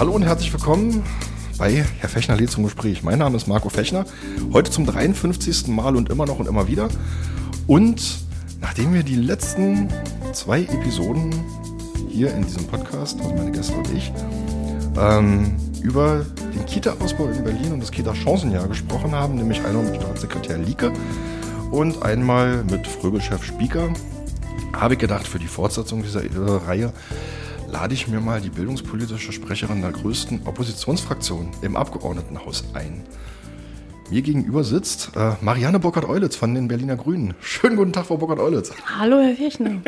hallo und herzlich willkommen bei Herr Fechner lädt zum Gespräch. Mein Name ist Marco Fechner, heute zum 53. Mal und immer noch und immer wieder. Und nachdem wir die letzten zwei Episoden hier in diesem Podcast, also meine Gäste und ich, ähm, über den Kita-Ausbau in Berlin und das Kita-Chancenjahr gesprochen haben, nämlich einmal mit Staatssekretär Lieke und einmal mit Fröbelchef Spieker, habe ich gedacht, für die Fortsetzung dieser äh, Reihe lade ich mir mal die bildungspolitische Sprecherin der größten Oppositionsfraktion im Abgeordnetenhaus ein. Mir gegenüber sitzt äh, Marianne Burkhardt-Eulitz von den Berliner Grünen. Schönen guten Tag, Frau Burkhardt-Eulitz. Hallo, Herr Fechner.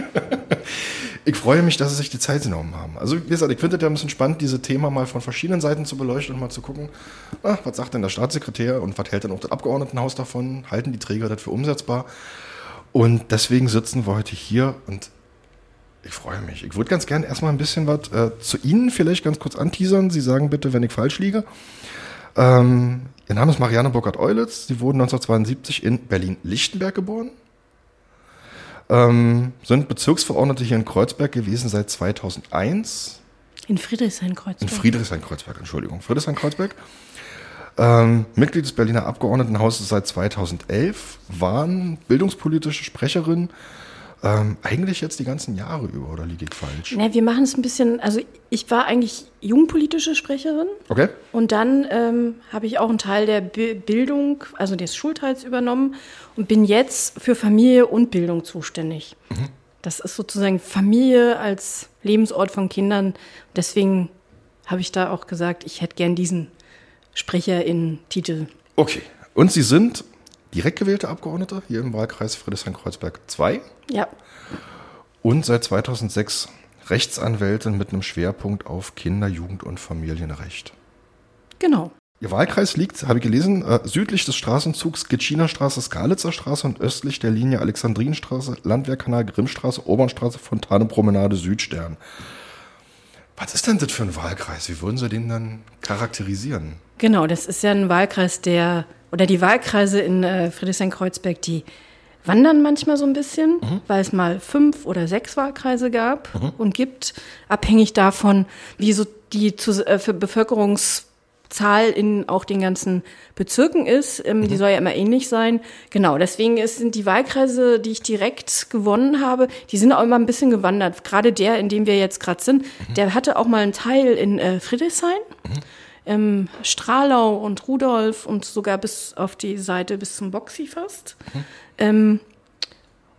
ich freue mich, dass Sie sich die Zeit genommen haben. Also, wie gesagt, ich finde es ja ein bisschen spannend, diese Thema mal von verschiedenen Seiten zu beleuchten und mal zu gucken, na, was sagt denn der Staatssekretär und was hält denn auch das Abgeordnetenhaus davon? Halten die Träger das für umsetzbar? Und deswegen sitzen wir heute hier und ich freue mich. Ich würde ganz gerne erstmal ein bisschen was äh, zu Ihnen vielleicht ganz kurz anteasern. Sie sagen bitte, wenn ich falsch liege. Ähm, Ihr Name ist Marianne Burkhardt-Eulitz. Sie wurden 1972 in Berlin-Lichtenberg geboren. Ähm, sind Bezirksverordnete hier in Kreuzberg gewesen seit 2001. In Friedrichshain-Kreuzberg. In Friedrichshain-Kreuzberg, Entschuldigung. Friedrichshain-Kreuzberg. Ähm, Mitglied des Berliner Abgeordnetenhauses seit 2011, waren bildungspolitische Sprecherin ähm, eigentlich jetzt die ganzen Jahre über, oder liege ich falsch? Ne, wir machen es ein bisschen, also ich war eigentlich jugendpolitische Sprecherin. Okay. Und dann ähm, habe ich auch einen Teil der B Bildung, also des Schulteils übernommen und bin jetzt für Familie und Bildung zuständig. Mhm. Das ist sozusagen Familie als Lebensort von Kindern. Deswegen habe ich da auch gesagt, ich hätte gern diesen Sprecherin-Titel. Okay. Und Sie sind direkt gewählte Abgeordnete hier im Wahlkreis Friedrichshain-Kreuzberg 2. Ja. Und seit 2006 Rechtsanwältin mit einem Schwerpunkt auf Kinder-, Jugend- und Familienrecht. Genau. Ihr Wahlkreis liegt, habe ich gelesen, äh, südlich des Straßenzugs Gitschiner Straße, Skalitzer Straße und östlich der Linie Alexandrinenstraße, Landwehrkanal, Grimmstraße, Obernstraße, Fontane, Promenade, Südstern. Was ist denn das für ein Wahlkreis? Wie würden Sie den dann charakterisieren? Genau, das ist ja ein Wahlkreis, der oder die Wahlkreise in äh, Friedrichshain-Kreuzberg, die wandern manchmal so ein bisschen, mhm. weil es mal fünf oder sechs Wahlkreise gab mhm. und gibt, abhängig davon, wie so die zu, äh, für Bevölkerungszahl in auch den ganzen Bezirken ist. Ähm, mhm. Die soll ja immer ähnlich sein. Genau, deswegen ist, sind die Wahlkreise, die ich direkt gewonnen habe, die sind auch immer ein bisschen gewandert. Gerade der, in dem wir jetzt gerade sind, mhm. der hatte auch mal einen Teil in äh, Friedrichshain. Ähm, Strahlau und Rudolf und sogar bis auf die Seite bis zum Boxy fast. Mhm. Ähm,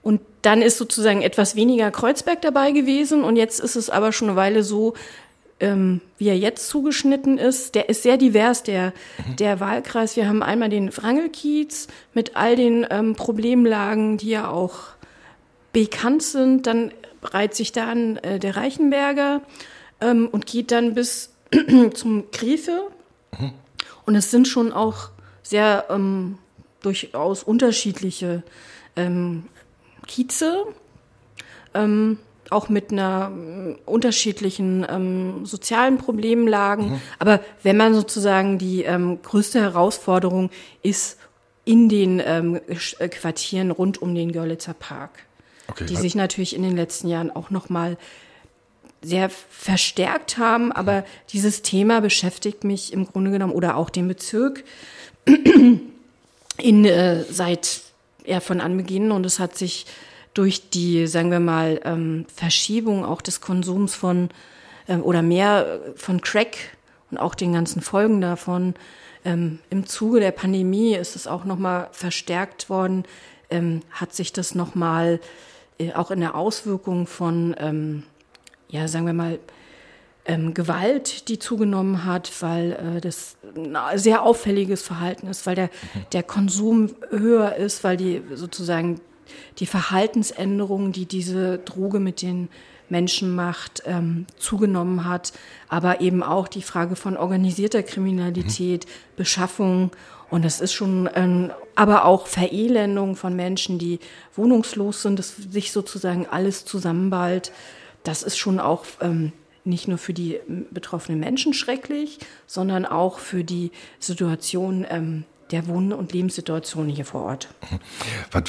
und dann ist sozusagen etwas weniger Kreuzberg dabei gewesen und jetzt ist es aber schon eine Weile so, ähm, wie er jetzt zugeschnitten ist. Der ist sehr divers, der, mhm. der Wahlkreis. Wir haben einmal den Wrangelkiez mit all den ähm, Problemlagen, die ja auch bekannt sind. Dann reiht sich da an äh, der Reichenberger ähm, und geht dann bis zum Griefe. Mhm. Und es sind schon auch sehr ähm, durchaus unterschiedliche ähm, Kieze, ähm, auch mit einer äh, unterschiedlichen ähm, sozialen Problemlagen. Mhm. Aber wenn man sozusagen die ähm, größte Herausforderung ist in den ähm, äh, Quartieren rund um den Görlitzer Park, okay. die sich natürlich in den letzten Jahren auch noch mal sehr verstärkt haben, aber dieses Thema beschäftigt mich im Grunde genommen oder auch den Bezirk in, äh, seit ja, von Anbeginn und es hat sich durch die, sagen wir mal, ähm, Verschiebung auch des Konsums von äh, oder mehr von Crack und auch den ganzen Folgen davon ähm, im Zuge der Pandemie ist es auch nochmal verstärkt worden, ähm, hat sich das nochmal äh, auch in der Auswirkung von ähm, ja, sagen wir mal, ähm, Gewalt, die zugenommen hat, weil äh, das ein sehr auffälliges Verhalten ist, weil der, mhm. der Konsum höher ist, weil die sozusagen die Verhaltensänderungen, die diese Droge mit den Menschen macht, ähm, zugenommen hat, aber eben auch die Frage von organisierter Kriminalität, mhm. Beschaffung und das ist schon, ähm, aber auch Verelendung von Menschen, die wohnungslos sind, dass sich sozusagen alles zusammenballt das ist schon auch ähm, nicht nur für die betroffenen Menschen schrecklich, sondern auch für die Situation ähm, der Wohn- und Lebenssituation hier vor Ort. Was,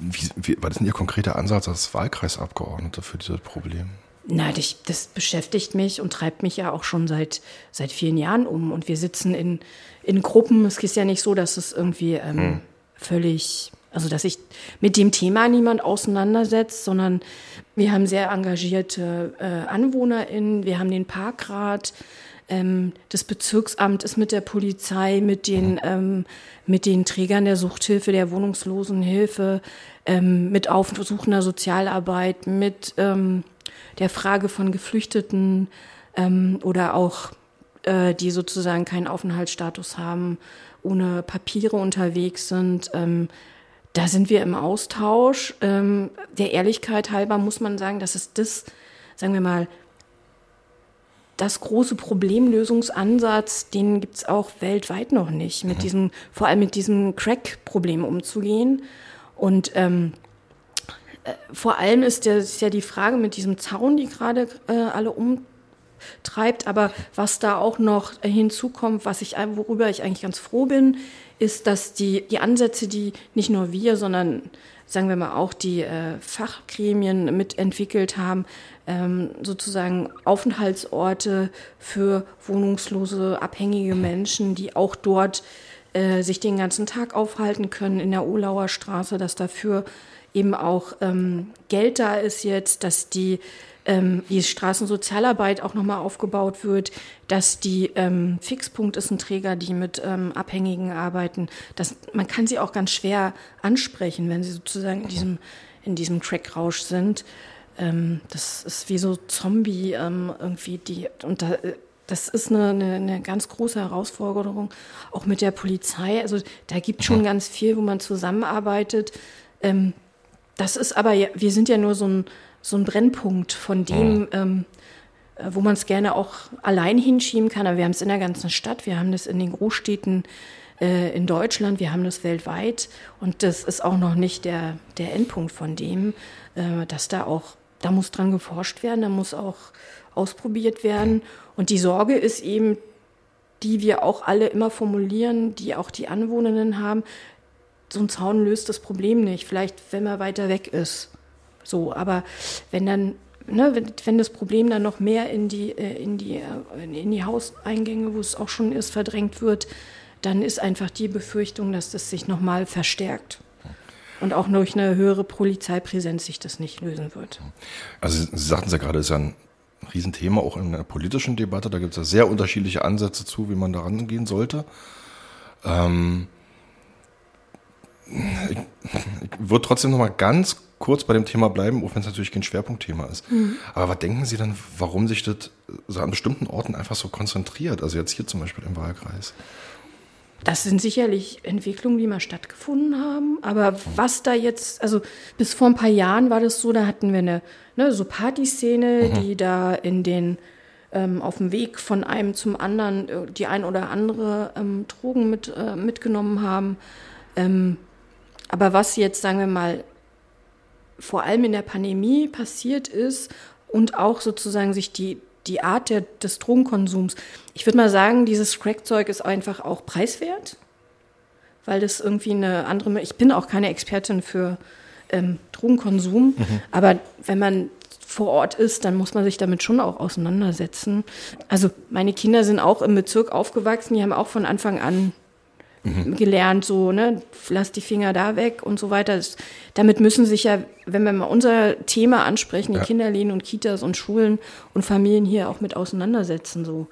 wie, wie, was ist denn Ihr konkreter Ansatz als Wahlkreisabgeordnete für dieses Problem? Na, das, das beschäftigt mich und treibt mich ja auch schon seit, seit vielen Jahren um. Und wir sitzen in, in Gruppen. Es ist ja nicht so, dass es irgendwie ähm, hm. völlig, also dass sich mit dem Thema niemand auseinandersetzt, sondern wir haben sehr engagierte äh, AnwohnerInnen, wir haben den Parkrat, ähm, das Bezirksamt ist mit der Polizei, mit den, ähm, mit den Trägern der Suchthilfe, der Wohnungslosenhilfe, ähm, mit aufsuchender Sozialarbeit, mit ähm, der Frage von Geflüchteten ähm, oder auch äh, die sozusagen keinen Aufenthaltsstatus haben, ohne Papiere unterwegs sind. Da sind wir im Austausch. Ähm, der Ehrlichkeit halber muss man sagen, dass es das, sagen wir mal, das große Problemlösungsansatz, den gibt es auch weltweit noch nicht, mit mhm. diesem, vor allem mit diesem Crack-Problem umzugehen. Und ähm, äh, vor allem ist, der, ist ja die Frage mit diesem Zaun, die gerade äh, alle umtreibt. Aber was da auch noch hinzukommt, was ich, worüber ich eigentlich ganz froh bin, ist, dass die, die Ansätze, die nicht nur wir, sondern sagen wir mal auch die äh, Fachgremien mitentwickelt haben, ähm, sozusagen Aufenthaltsorte für wohnungslose, abhängige Menschen, die auch dort äh, sich den ganzen Tag aufhalten können in der Olauer Straße, dass dafür eben auch ähm, Geld da ist jetzt, dass die ähm, die Straßensozialarbeit auch nochmal aufgebaut wird, dass die ähm, Fixpunkt ist ein Träger, die mit ähm, Abhängigen arbeiten. Das, man kann sie auch ganz schwer ansprechen, wenn sie sozusagen in diesem, in diesem Crack-Rausch sind. Ähm, das ist wie so Zombie ähm, irgendwie die und da, das ist eine, eine, eine, ganz große Herausforderung, auch mit der Polizei. Also da gibt schon mhm. ganz viel, wo man zusammenarbeitet. Ähm, das ist aber, wir sind ja nur so ein, so ein Brennpunkt von dem, mhm. ähm, äh, wo man es gerne auch allein hinschieben kann. Aber wir haben es in der ganzen Stadt, wir haben das in den Großstädten äh, in Deutschland, wir haben das weltweit. Und das ist auch noch nicht der, der Endpunkt von dem, äh, dass da auch, da muss dran geforscht werden, da muss auch ausprobiert werden. Und die Sorge ist eben, die wir auch alle immer formulieren, die auch die Anwohnenden haben, so ein Zaun löst das Problem nicht. Vielleicht, wenn er weiter weg ist. So, aber wenn dann, ne, wenn, wenn das Problem dann noch mehr in die, äh, in die, äh, in die Hauseingänge, wo es auch schon ist, verdrängt wird, dann ist einfach die Befürchtung, dass das sich nochmal verstärkt. Und auch durch eine höhere Polizeipräsenz sich das nicht lösen wird. Also Sie sagten es ja gerade, ist ja ein Riesenthema auch in der politischen Debatte. Da gibt es ja sehr unterschiedliche Ansätze zu, wie man da rangehen sollte. Ähm, ich, ich würde trotzdem noch mal ganz kurz bei dem Thema bleiben, auch wenn es natürlich kein Schwerpunktthema ist. Mhm. Aber was denken Sie dann, warum sich das so an bestimmten Orten einfach so konzentriert? Also jetzt hier zum Beispiel im Wahlkreis. Das sind sicherlich Entwicklungen, die mal stattgefunden haben. Aber was da jetzt, also bis vor ein paar Jahren war das so, da hatten wir eine ne, so Partyszene, mhm. die da in den ähm, auf dem Weg von einem zum anderen äh, die ein oder andere ähm, Drogen mit, äh, mitgenommen haben. Ähm, aber was jetzt, sagen wir mal, vor allem in der Pandemie passiert ist und auch sozusagen sich die, die Art der, des Drogenkonsums, ich würde mal sagen, dieses Crackzeug ist einfach auch preiswert, weil das irgendwie eine andere, ich bin auch keine Expertin für ähm, Drogenkonsum, mhm. aber wenn man vor Ort ist, dann muss man sich damit schon auch auseinandersetzen. Also meine Kinder sind auch im Bezirk aufgewachsen, die haben auch von Anfang an mhm. gelernt, so, ne, lass die Finger da weg und so weiter. Das, damit müssen sich ja, wenn wir mal unser Thema ansprechen, die ja. Kinderläden und Kitas und Schulen und Familien hier auch mit auseinandersetzen, so.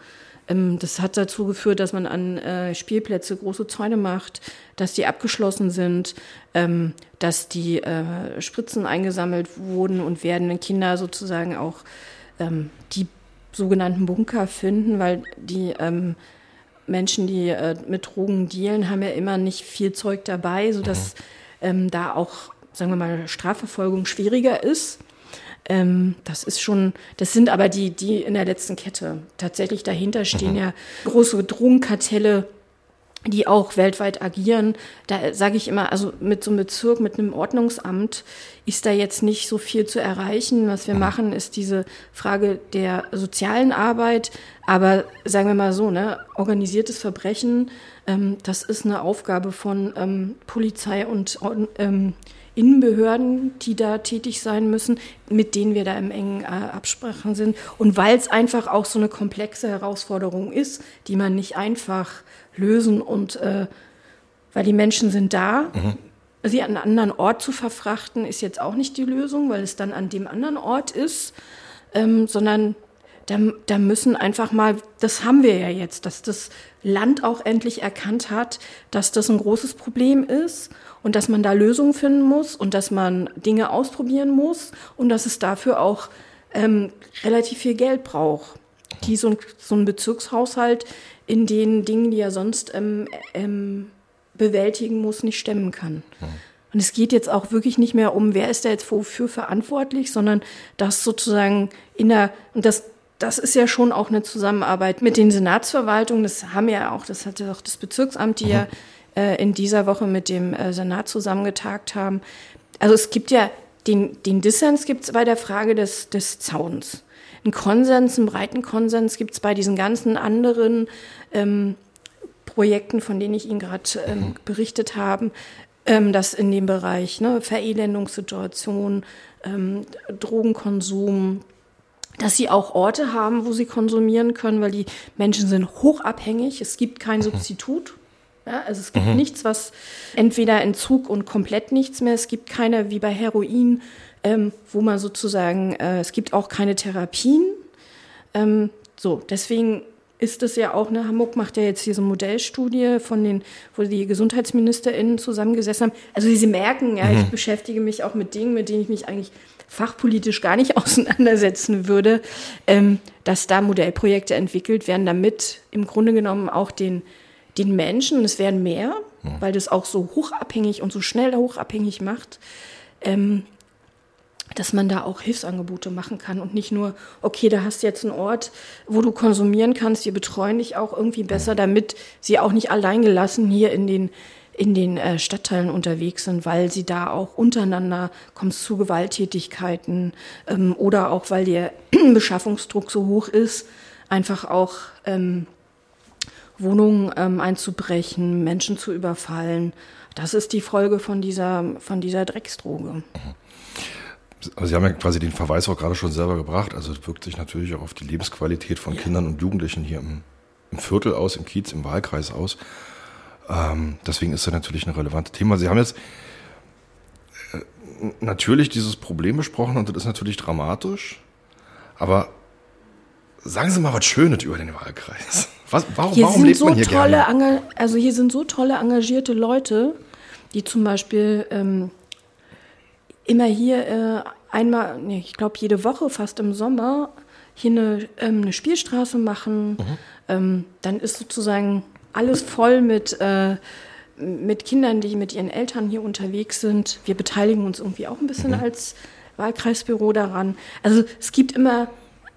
Ähm, das hat dazu geführt, dass man an äh, Spielplätze große Zäune macht, dass die abgeschlossen sind, ähm, dass die äh, Spritzen eingesammelt wurden und werden, wenn Kinder sozusagen auch ähm, die sogenannten Bunker finden, weil die ähm, Menschen, die äh, mit Drogen dealen, haben ja immer nicht viel Zeug dabei, sodass ähm, da auch, sagen wir mal, Strafverfolgung schwieriger ist. Ähm, das ist schon, das sind aber die, die in der letzten Kette. Tatsächlich dahinter stehen mhm. ja große Drogenkartelle, die auch weltweit agieren. Da sage ich immer, also mit so einem Bezirk, mit einem Ordnungsamt ist da jetzt nicht so viel zu erreichen. Was wir mhm. machen, ist diese Frage der sozialen Arbeit, Aber sagen wir mal so, ne, organisiertes Verbrechen, ähm, das ist eine Aufgabe von ähm, Polizei und ähm, Innenbehörden, die da tätig sein müssen, mit denen wir da im engen äh, Absprachen sind. Und weil es einfach auch so eine komplexe Herausforderung ist, die man nicht einfach lösen und äh, weil die Menschen sind da. Mhm. Sie an einen anderen Ort zu verfrachten, ist jetzt auch nicht die Lösung, weil es dann an dem anderen Ort ist, ähm, sondern da, da müssen einfach mal, das haben wir ja jetzt, dass das Land auch endlich erkannt hat, dass das ein großes Problem ist und dass man da Lösungen finden muss und dass man Dinge ausprobieren muss und dass es dafür auch ähm, relativ viel Geld braucht, die so ein, so ein Bezirkshaushalt in den Dingen, die er sonst ähm, ähm, bewältigen muss, nicht stemmen kann. Und es geht jetzt auch wirklich nicht mehr um, wer ist da jetzt wofür verantwortlich, sondern das sozusagen in der, und das, das ist ja schon auch eine Zusammenarbeit mit den Senatsverwaltungen. Das haben ja auch, das hatte auch das Bezirksamt, die mhm. ja äh, in dieser Woche mit dem äh, Senat zusammengetagt haben. Also es gibt ja den, den Dissens gibt es bei der Frage des, des Zauns. Ein Konsens, einen breiten Konsens gibt es bei diesen ganzen anderen ähm, Projekten, von denen ich Ihnen gerade ähm, mhm. berichtet habe, ähm, dass in dem Bereich ne, Verelendungssituation, ähm, Drogenkonsum, dass sie auch Orte haben, wo sie konsumieren können, weil die Menschen sind hochabhängig. Es gibt kein mhm. Substitut. Ja, also es gibt mhm. nichts, was entweder Entzug und komplett nichts mehr. Es gibt keine, wie bei Heroin, ähm, wo man sozusagen, äh, es gibt auch keine Therapien. Ähm, so, deswegen ist es ja auch, ne, Hamburg macht ja jetzt hier so eine Modellstudie von den, wo die GesundheitsministerInnen zusammengesessen haben. Also sie merken, ja, mhm. ich beschäftige mich auch mit Dingen, mit denen ich mich eigentlich fachpolitisch gar nicht auseinandersetzen würde, ähm, dass da Modellprojekte entwickelt werden, damit im Grunde genommen auch den den Menschen, und es werden mehr, ja. weil das auch so hochabhängig und so schnell hochabhängig macht, ähm, dass man da auch Hilfsangebote machen kann und nicht nur, okay, da hast du jetzt einen Ort, wo du konsumieren kannst, wir betreuen dich auch irgendwie besser, damit sie auch nicht alleingelassen hier in den in den äh, Stadtteilen unterwegs sind, weil sie da auch untereinander kommt zu Gewalttätigkeiten ähm, oder auch weil der Beschaffungsdruck so hoch ist, einfach auch ähm, Wohnungen ähm, einzubrechen, Menschen zu überfallen. Das ist die Folge von dieser, von dieser Drecksdroge. Also Sie haben ja quasi den Verweis auch gerade schon selber gebracht. Also es wirkt sich natürlich auch auf die Lebensqualität von. Kindern und Jugendlichen hier im, im, Viertel aus, im Kiez, im Wahlkreis aus. Ähm, deswegen ist das natürlich ein relevantes Thema. Sie haben jetzt äh, natürlich dieses Problem besprochen und das ist natürlich dramatisch. Aber sagen Sie mal was Schönes über den Wahlkreis. Was, warum, hier warum lebt so man hier tolle, gerne? Also hier sind so tolle engagierte Leute, die zum Beispiel ähm, immer hier äh, einmal, nee, ich glaube jede Woche fast im Sommer hier eine, ähm, eine Spielstraße machen. Mhm. Ähm, dann ist sozusagen alles voll mit, äh, mit Kindern, die mit ihren Eltern hier unterwegs sind. Wir beteiligen uns irgendwie auch ein bisschen mhm. als Wahlkreisbüro daran. Also es gibt immer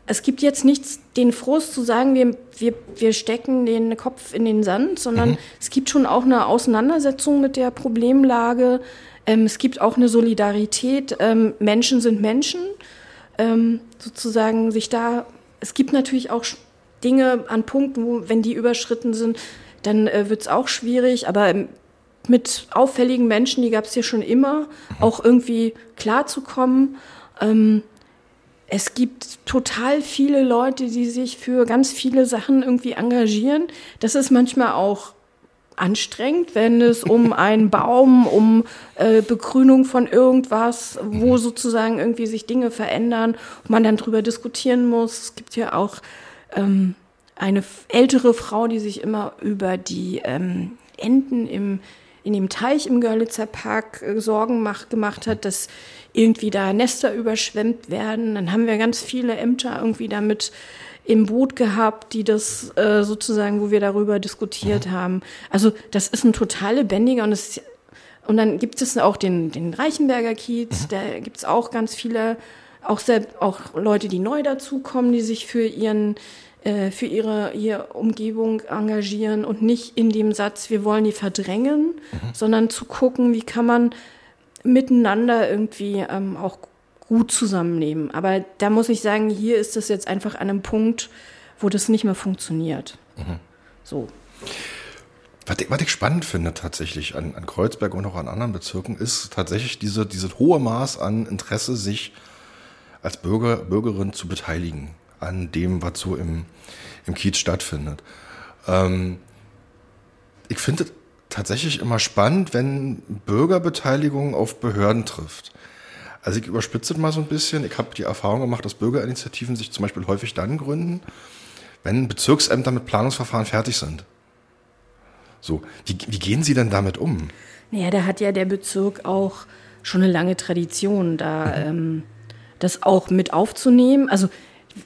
es gibt jetzt nichts, den Frust zu sagen, wir, wir, wir stecken den Kopf in den Sand, sondern mhm. es gibt schon auch eine Auseinandersetzung mit der Problemlage. Ähm, es gibt auch eine Solidarität. Ähm, Menschen sind Menschen. Ähm, sozusagen sich da, es gibt natürlich auch Dinge an Punkten, wo, wenn die überschritten sind, dann äh, wird es auch schwierig, aber ähm, mit auffälligen Menschen, die gab es hier schon immer, auch irgendwie klarzukommen. Ähm, es gibt total viele Leute, die sich für ganz viele Sachen irgendwie engagieren. Das ist manchmal auch anstrengend, wenn es um einen Baum, um äh, Begrünung von irgendwas, wo mhm. sozusagen irgendwie sich Dinge verändern und man dann drüber diskutieren muss. Es gibt ja auch ähm, eine ältere Frau, die sich immer über die ähm, Enten im in dem Teich im Görlitzer Park äh, Sorgen macht, gemacht hat, dass irgendwie da Nester überschwemmt werden. Dann haben wir ganz viele Ämter irgendwie damit im Boot gehabt, die das äh, sozusagen, wo wir darüber diskutiert mhm. haben. Also das ist ein total lebendiger und es und dann gibt es auch den, den Reichenberger Kiez, mhm. da gibt es auch ganz viele, auch, selbst, auch Leute, die neu dazukommen, die sich für ihren äh, für ihre, ihre Umgebung engagieren und nicht in dem Satz, wir wollen die verdrängen, mhm. sondern zu gucken, wie kann man miteinander irgendwie ähm, auch gut zusammennehmen. Aber da muss ich sagen, hier ist es jetzt einfach an einem Punkt, wo das nicht mehr funktioniert. Mhm. So. Was ich, was ich, spannend finde tatsächlich an, an, Kreuzberg und auch an anderen Bezirken, ist tatsächlich diese, dieses hohe Maß an Interesse, sich als Bürger, Bürgerin zu beteiligen an dem, was so im, im Kiez stattfindet. Ähm, ich finde tatsächlich immer spannend, wenn Bürgerbeteiligung auf Behörden trifft. Also ich überspitze mal so ein bisschen. Ich habe die Erfahrung gemacht, dass Bürgerinitiativen sich zum Beispiel häufig dann gründen, wenn Bezirksämter mit Planungsverfahren fertig sind. So, wie, wie gehen Sie denn damit um? Naja, da hat ja der Bezirk auch schon eine lange Tradition, da mhm. ähm, das auch mit aufzunehmen. Also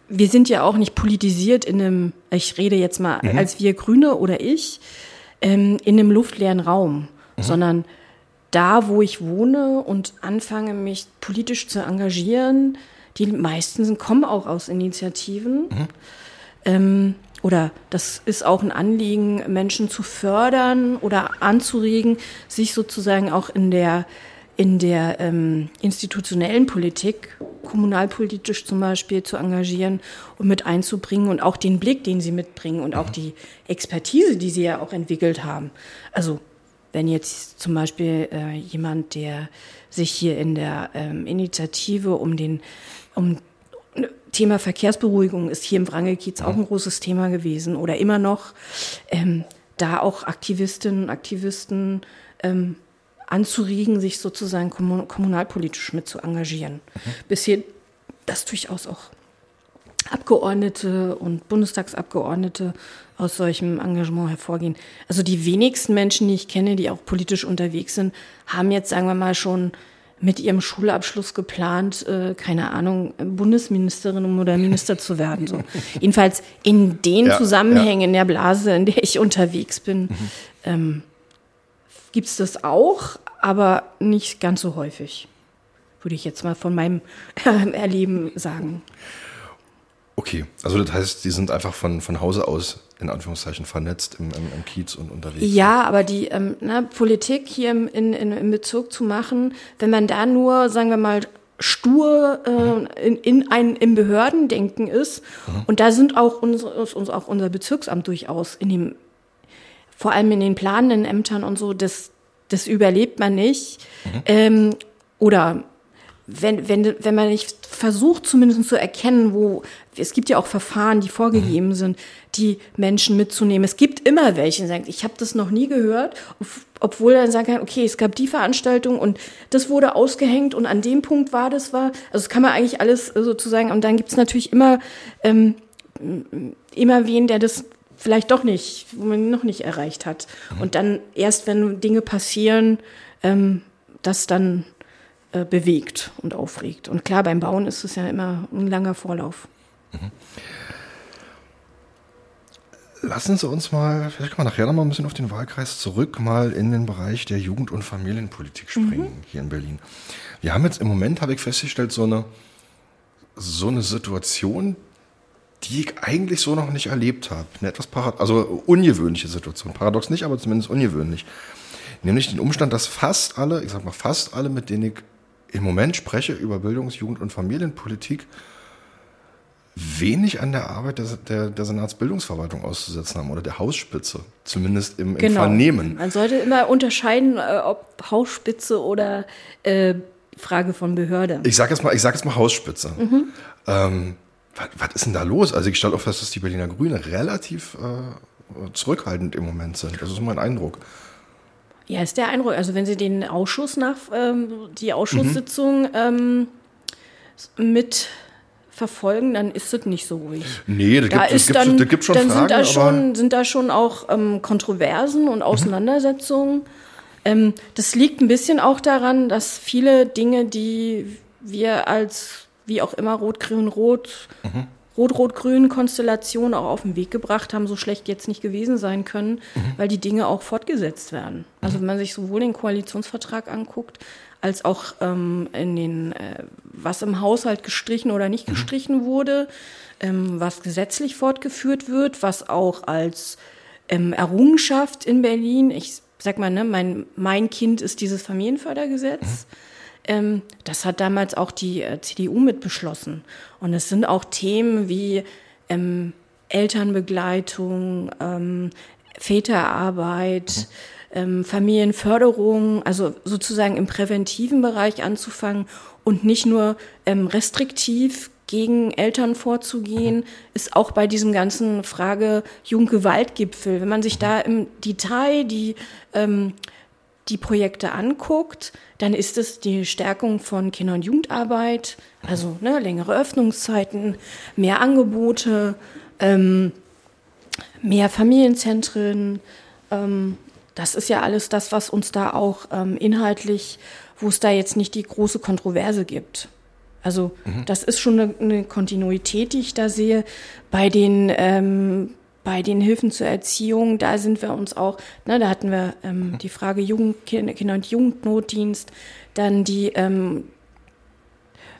wir sind ja auch nicht politisiert in einem, ich rede jetzt mal mhm. als wir Grüne oder ich, ähm, in einem luftleeren Raum, mhm. sondern da, wo ich wohne und anfange, mich politisch zu engagieren, die meisten kommen auch aus Initiativen. Mhm. Ähm, oder das ist auch ein Anliegen, Menschen zu fördern oder anzuregen, sich sozusagen auch in der, in der ähm, institutionellen Politik, kommunalpolitisch zum Beispiel, zu engagieren und mit einzubringen und auch den Blick, den sie mitbringen und auch mhm. die Expertise, die sie ja auch entwickelt haben. Also wenn jetzt zum Beispiel äh, jemand, der sich hier in der ähm, Initiative um den um Thema Verkehrsberuhigung ist hier im Wrangelkiez auch ein großes Thema gewesen oder immer noch, ähm, da auch Aktivistinnen und Aktivisten ähm, anzuregen, sich sozusagen kommunalpolitisch mit zu engagieren. Mhm. Bis hier das durchaus auch Abgeordnete und Bundestagsabgeordnete aus solchem Engagement hervorgehen. Also die wenigsten Menschen, die ich kenne, die auch politisch unterwegs sind, haben jetzt, sagen wir mal, schon mit ihrem Schulabschluss geplant, äh, keine Ahnung, Bundesministerin oder Minister zu werden. So. Jedenfalls in den ja, Zusammenhängen, ja. in der Blase, in der ich unterwegs bin, mhm. ähm, gibt es das auch, aber nicht ganz so häufig, würde ich jetzt mal von meinem Erleben sagen. Okay, also das heißt, die sind einfach von, von Hause aus in Anführungszeichen vernetzt im, im, im Kiez und unterwegs. Ja, aber die ähm, na, Politik hier im, in, in, im Bezirk zu machen, wenn man da nur, sagen wir mal, stur äh, in, in ein im Behördendenken ist mhm. und da sind auch unsere, uns auch unser Bezirksamt durchaus in dem vor allem in den planenden Ämtern und so das das überlebt man nicht mhm. ähm, oder wenn, wenn, wenn man nicht versucht, zumindest zu erkennen, wo, es gibt ja auch Verfahren, die vorgegeben sind, die Menschen mitzunehmen. Es gibt immer welche, die sagen, ich habe das noch nie gehört, obwohl dann sagen kann, okay, es gab die Veranstaltung und das wurde ausgehängt und an dem Punkt war das war. Also das kann man eigentlich alles sozusagen, und dann gibt es natürlich immer, ähm, immer wen, der das vielleicht doch nicht, wo man noch nicht erreicht hat. Mhm. Und dann erst, wenn Dinge passieren, ähm, das dann äh, bewegt und aufregt. Und klar, beim Bauen ist es ja immer ein langer Vorlauf. Mhm. Lassen Sie uns mal, vielleicht können wir nachher noch mal ein bisschen auf den Wahlkreis zurück, mal in den Bereich der Jugend- und Familienpolitik springen, mhm. hier in Berlin. Wir haben jetzt im Moment, habe ich festgestellt, so eine, so eine Situation, die ich eigentlich so noch nicht erlebt habe. Eine etwas parad also ungewöhnliche Situation. Paradox nicht, aber zumindest ungewöhnlich. Nämlich den Umstand, dass fast alle, ich sag mal fast alle, mit denen ich im Moment spreche über Bildungs-, Jugend- und Familienpolitik, wenig an der Arbeit der, der, der Senatsbildungsverwaltung auszusetzen haben oder der Hausspitze, zumindest im, im genau. Vernehmen. Man sollte immer unterscheiden, äh, ob Hausspitze oder äh, Frage von Behörde. Ich sage jetzt mal, ich sag jetzt mal Hausspitze. Mhm. Ähm, was, was, ist denn da los? Also ich stelle auch fest, dass die Berliner Grüne relativ äh, zurückhaltend im Moment sind. Das ist mein Eindruck. Ja, ist der Eindruck. Also wenn Sie den Ausschuss nach, ähm, die Ausschusssitzung mhm. ähm, mit verfolgen, dann ist es nicht so ruhig. Nee, da, da gibt, ist dann, da gibt schon dann Fragen, sind da schon, sind da schon auch ähm, Kontroversen und mhm. Auseinandersetzungen. Mhm. das liegt ein bisschen auch daran, dass viele Dinge, die wir als, wie auch immer, Rot-Grün-Rot mhm. Rot-Rot-Grün-Konstellation auch auf den Weg gebracht haben, so schlecht jetzt nicht gewesen sein können, mhm. weil die Dinge auch fortgesetzt werden. Also mhm. wenn man sich sowohl den Koalitionsvertrag anguckt, als auch ähm, in den, äh, was im Haushalt gestrichen oder nicht mhm. gestrichen wurde, ähm, was gesetzlich fortgeführt wird, was auch als ähm, Errungenschaft in Berlin, ich sag mal, ne, mein, mein Kind ist dieses Familienfördergesetz. Mhm ähm, das hat damals auch die äh, CDU mit beschlossen. Und es sind auch Themen wie ähm, Elternbegleitung, ähm, Väterarbeit, ähm, Familienförderung, also sozusagen im präventiven Bereich anzufangen und nicht nur ähm, restriktiv gegen Eltern vorzugehen, ist auch bei diesem ganzen Frage Jugendgewaltgipfel. Wenn man sich da im Detail die, ähm, die Projekte anguckt, dann ist es die Stärkung von Kinder- und Jugendarbeit, also ne, längere Öffnungszeiten, mehr Angebote, ähm, mehr Familienzentren. Ähm, das ist ja alles das, was uns da auch ähm, inhaltlich, wo es da jetzt nicht die große Kontroverse gibt. Also mhm. das ist schon eine, eine, Kontinuität, die ich da sehe. Bei den, ähm, bei den Hilfen zur Erziehung, da sind wir uns auch, ne, da hatten wir ähm, mhm. die Frage Jugend, Kinder- und Jugendnotdienst, dann die, ähm,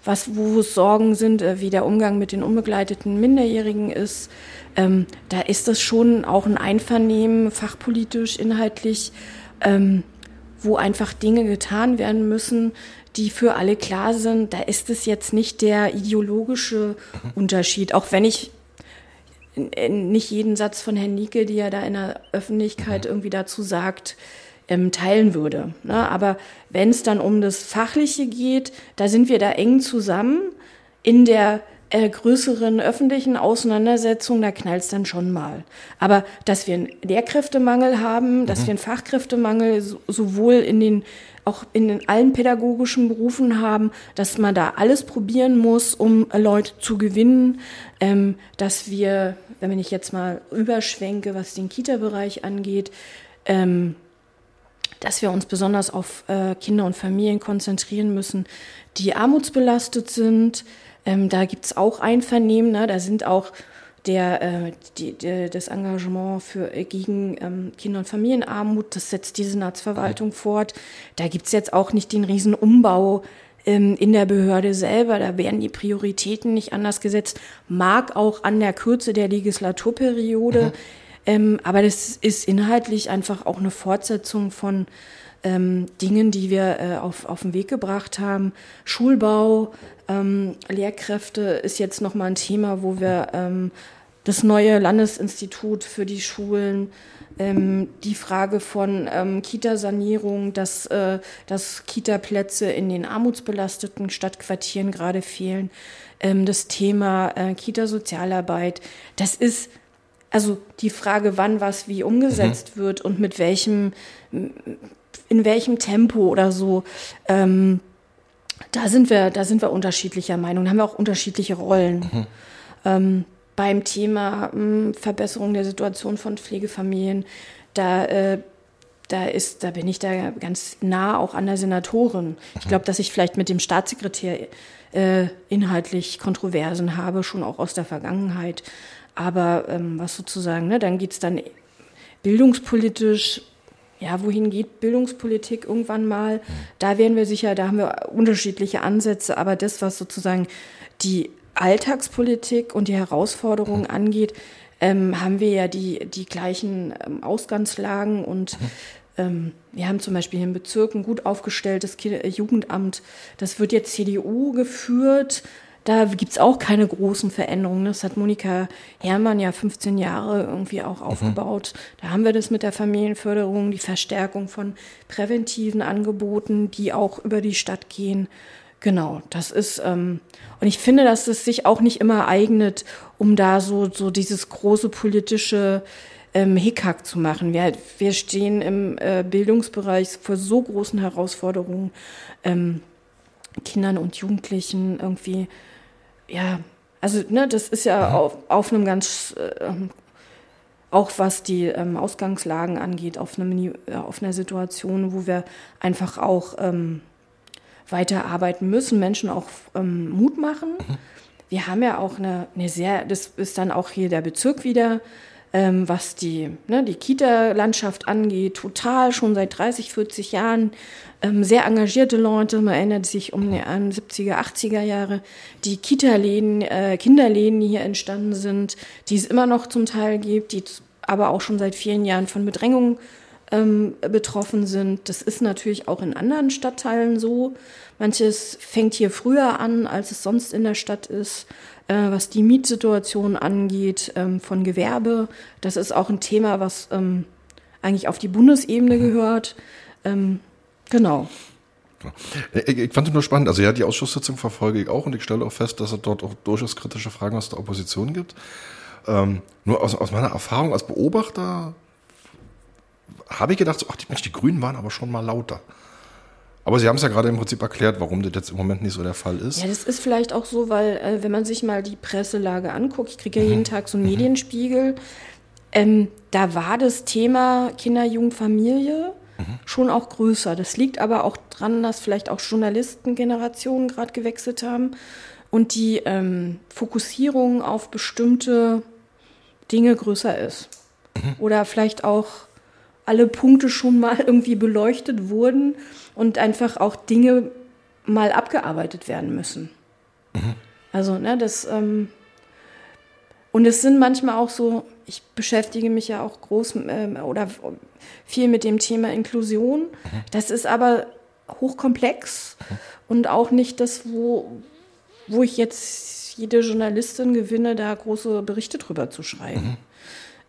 was, wo es Sorgen sind, äh, wie der Umgang mit den unbegleiteten Minderjährigen ist. Ähm, da ist das schon auch ein Einvernehmen, fachpolitisch, inhaltlich, ähm, wo einfach Dinge getan werden müssen, die für alle klar sind. Da ist es jetzt nicht der ideologische Unterschied, auch wenn ich nicht jeden Satz von Herrn Nieke, die er da in der Öffentlichkeit mhm. irgendwie dazu sagt, ähm, teilen würde. Ne? Aber wenn es dann um das Fachliche geht, da sind wir da eng zusammen. In der äh, größeren öffentlichen Auseinandersetzung, da knallt es dann schon mal. Aber dass wir einen Lehrkräftemangel haben, dass mhm. wir einen Fachkräftemangel so, sowohl in den auch in den allen pädagogischen Berufen haben, dass man da alles probieren muss, um Leute zu gewinnen, ähm, dass wir, wenn ich jetzt mal überschwenke, was den Kita-Bereich angeht, ähm, dass wir uns besonders auf äh, Kinder und Familien konzentrieren müssen, die armutsbelastet sind. Ähm, da gibt's auch Einvernehmen, ne? da sind auch der, äh, die, der, das Engagement für, äh, gegen ähm, Kinder- und Familienarmut, das setzt die Senatsverwaltung fort. Da gibt's jetzt auch nicht den riesen Umbau in der Behörde selber. Da werden die Prioritäten nicht anders gesetzt. Mag auch an der Kürze der Legislaturperiode. Mhm. Ähm, aber das ist inhaltlich einfach auch eine Fortsetzung von ähm, Dingen, die wir äh, auf, auf den Weg gebracht haben. Schulbau, ähm, Lehrkräfte ist jetzt nochmal ein Thema, wo wir ähm, das neue Landesinstitut für die Schulen, ähm, die Frage von ähm, Kita-Sanierung, dass, äh, dass Kita-Plätze in den armutsbelasteten Stadtquartieren gerade fehlen, ähm, das Thema äh, Kita-Sozialarbeit, das ist also die Frage, wann was wie umgesetzt mhm. wird und mit welchem in welchem Tempo oder so. Ähm, da sind wir, da sind wir unterschiedlicher Meinung, da haben wir auch unterschiedliche Rollen. Mhm. Ähm, beim Thema mh, hm, Verbesserung der Situation von Pflegefamilien, da, äh, da ist, da bin ich da ganz nah auch an der Senatorin. Ich glaube, dass ich vielleicht mit dem Staatssekretär äh, inhaltlich Kontroversen habe, schon auch aus der Vergangenheit. Aber ähm, was sozusagen, ne, dann geht's dann bildungspolitisch ja, wohin geht Bildungspolitik irgendwann mal? Da werden wir sicher, da haben wir unterschiedliche Ansätze, aber das, was sozusagen die Alltagspolitik und die Herausforderungen mhm. angeht, ähm, haben wir ja die, die gleichen ähm, Ausgangslagen und mhm. ähm, wir haben zum Beispiel hier im Bezirk ein gut aufgestelltes Jugendamt. Das wird jetzt CDU geführt. Da gibt's auch keine großen Veränderungen. Das hat Monika Herrmann ja 15 Jahre irgendwie auch mhm. aufgebaut. Da haben wir das mit der Familienförderung, die Verstärkung von präventiven Angeboten, die auch über die Stadt gehen. Genau, das ist, ähm, und ich finde, dass es sich auch nicht immer eignet, um da so, so dieses große politische ähm, Hickhack zu machen. Wir, wir stehen im äh, Bildungsbereich vor so großen Herausforderungen, ähm, Kindern und Jugendlichen irgendwie ja, also ne, das ist ja auf, auf einem ganz, äh, auch was die ähm, Ausgangslagen angeht, auf, einem, äh, auf einer Situation, wo wir einfach auch ähm, weiterarbeiten müssen, Menschen auch ähm, Mut machen. Mhm. Wir haben ja auch eine, eine sehr, das ist dann auch hier der Bezirk wieder, ähm, was die, ne, die Kita-Landschaft angeht, total schon seit 30, 40 Jahren ähm, sehr engagierte Leute. Man erinnert sich um die 70er, 80er Jahre, die Kita-Läden, äh, Kinderläden, die hier entstanden sind, die es immer noch zum Teil gibt, die aber auch schon seit vielen Jahren von Bedrängung ähm, betroffen sind. Das ist natürlich auch in anderen Stadtteilen so. Manches fängt hier früher an, als es sonst in der Stadt ist, äh, was die Mietsituation angeht ähm, von Gewerbe. Das ist auch ein Thema, was ähm, eigentlich auf die Bundesebene mhm. gehört. Ähm, genau. Ich fand es nur spannend. Also ja, die Ausschusssitzung verfolge ich auch und ich stelle auch fest, dass es dort auch durchaus kritische Fragen aus der Opposition gibt. Ähm, nur aus, aus meiner Erfahrung als Beobachter habe ich gedacht, so, ach, die, Mensch, die Grünen waren aber schon mal lauter. Aber Sie haben es ja gerade im Prinzip erklärt, warum das jetzt im Moment nicht so der Fall ist. Ja, das ist vielleicht auch so, weil äh, wenn man sich mal die Presselage anguckt, ich kriege ja mhm. jeden Tag so einen mhm. Medienspiegel, ähm, da war das Thema Kinder, Jugend, Familie mhm. schon auch größer. Das liegt aber auch dran, dass vielleicht auch Journalistengenerationen gerade gewechselt haben und die ähm, Fokussierung auf bestimmte Dinge größer ist. Mhm. Oder vielleicht auch alle Punkte schon mal irgendwie beleuchtet wurden und einfach auch Dinge mal abgearbeitet werden müssen. Mhm. Also, ne, das, ähm, und es sind manchmal auch so, ich beschäftige mich ja auch groß äh, oder viel mit dem Thema Inklusion. Mhm. Das ist aber hochkomplex mhm. und auch nicht das, wo, wo ich jetzt jede Journalistin gewinne, da große Berichte drüber zu schreiben.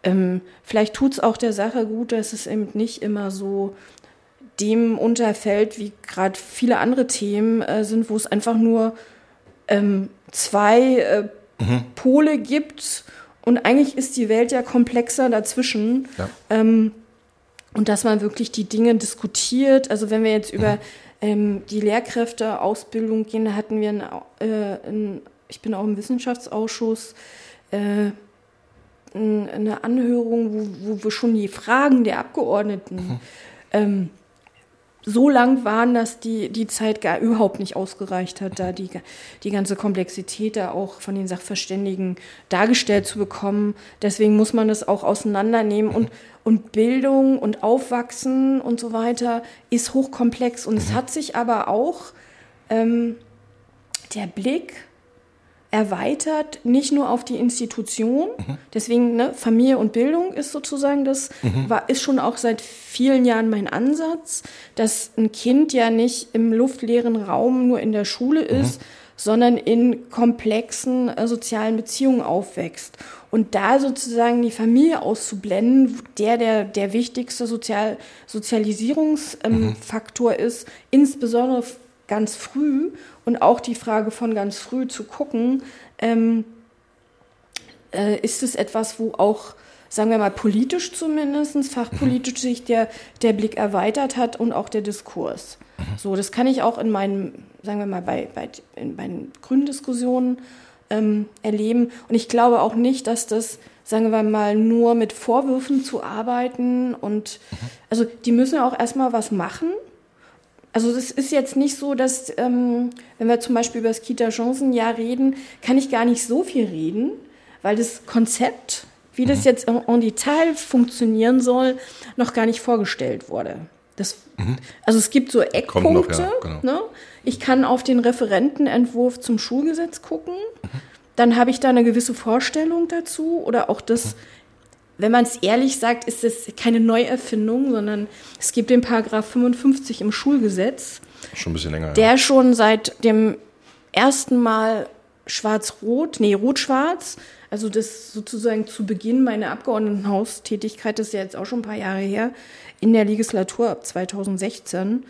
Ähm, vielleicht tut es auch der Sache gut, dass es eben nicht immer so dem unterfällt, wie gerade viele andere Themen äh, sind, wo es einfach nur ähm, zwei äh, mhm. Pole gibt und eigentlich ist die Welt ja komplexer dazwischen. Ja. Ähm, und dass man wirklich die Dinge diskutiert. Also wenn wir jetzt über mhm. ähm, die Lehrkräfteausbildung gehen, da hatten wir, ein, äh, ein, ich bin auch im Wissenschaftsausschuss, äh, eine Anhörung, wo, wo wir schon die Fragen der Abgeordneten mhm. ähm, so lang waren, dass die, die Zeit gar überhaupt nicht ausgereicht hat, da die, die ganze Komplexität da auch von den Sachverständigen dargestellt zu bekommen. Deswegen muss man das auch auseinandernehmen und, und Bildung und Aufwachsen und so weiter ist hochkomplex und es mhm. hat sich aber auch ähm, der Blick erweitert, nicht nur auf die Institution. Mhm. Deswegen, ne, Familie und Bildung ist sozusagen das, mhm. war, ist schon auch seit vielen Jahren mein Ansatz, dass ein Kind ja nicht im luftleeren Raum nur in der Schule mhm. ist, mhm. sondern in komplexen äh, sozialen Beziehungen aufwächst. Und da sozusagen die Familie auszublenden, der der, der wichtigste Sozial Sozialisierungsfaktor ähm, mhm. ist, insbesondere ganz früh und auch die Frage von ganz früh zu gucken, ähm, äh, ist es etwas, wo auch, sagen wir mal, politisch zumindest, fachpolitisch mhm. sich der, der Blick erweitert hat und auch der Diskurs. Mhm. So, das kann ich auch in meinen, sagen wir mal, bei, bei in meinen Gründiskussionen ähm, erleben. Und ich glaube auch nicht, dass das, sagen wir mal, nur mit Vorwürfen zu arbeiten und, mhm. also die müssen ja auch erstmal was machen also es ist jetzt nicht so, dass, ähm, wenn wir zum Beispiel über das Kita-Chancenjahr reden, kann ich gar nicht so viel reden, weil das Konzept, wie das mhm. jetzt en Detail funktionieren soll, noch gar nicht vorgestellt wurde. Das, mhm. Also es gibt so Eckpunkte. Noch, ja, genau. ne? Ich kann auf den Referentenentwurf zum Schulgesetz gucken. Mhm. Dann habe ich da eine gewisse Vorstellung dazu oder auch das, mhm wenn man es ehrlich sagt, ist es keine Neuerfindung, sondern es gibt den Paragraph 55 im Schulgesetz. Schon ein bisschen länger. Der ja. schon seit dem ersten Mal schwarz-rot, nee, rot-schwarz, also das sozusagen zu Beginn meiner Abgeordnetenhaustätigkeit, das ist ja jetzt auch schon ein paar Jahre her, in der Legislatur ab 2016,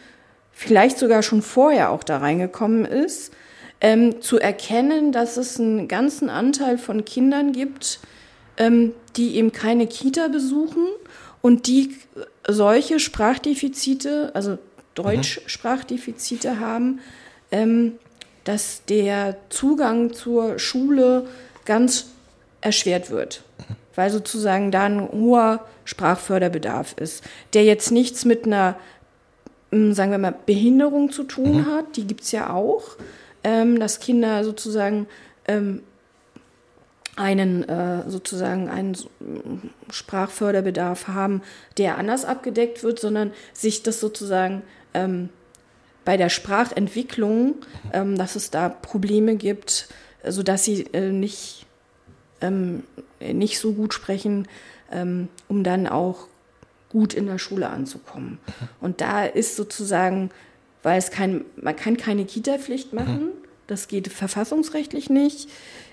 vielleicht sogar schon vorher auch da reingekommen ist, ähm, zu erkennen, dass es einen ganzen Anteil von Kindern gibt, ähm, die eben keine Kita besuchen und die solche Sprachdefizite, also Deutschsprachdefizite mhm. haben, ähm, dass der Zugang zur Schule ganz erschwert wird, weil sozusagen da ein hoher Sprachförderbedarf ist, der jetzt nichts mit einer, hm, sagen wir mal, Behinderung zu tun mhm. hat, die gibt es ja auch, ähm, dass Kinder sozusagen ähm, einen äh, sozusagen einen Sprachförderbedarf haben, der anders abgedeckt wird, sondern sich das sozusagen ähm, bei der Sprachentwicklung, ähm, dass es da Probleme gibt, sodass sie äh, nicht, ähm, nicht so gut sprechen, ähm, um dann auch gut in der Schule anzukommen. Und da ist sozusagen, weil es kein, man kann keine Kita-Pflicht machen, das geht verfassungsrechtlich nicht,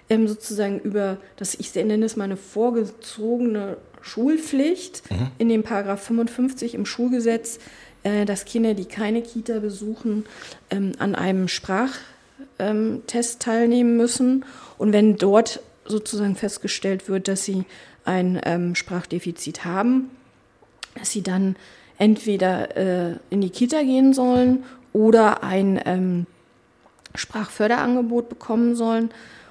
ähm, sozusagen über, das ich nenne es mal eine vorgezogene Schulpflicht mhm. in dem Paragraph 55 im Schulgesetz, äh, dass Kinder, die keine Kita besuchen, ähm, an einem Sprachtest teilnehmen müssen. Und wenn dort sozusagen festgestellt wird, dass sie ein ähm, Sprachdefizit haben, dass sie dann entweder äh, in die Kita gehen sollen oder ein ähm, Sprachförderangebot bekommen sollen.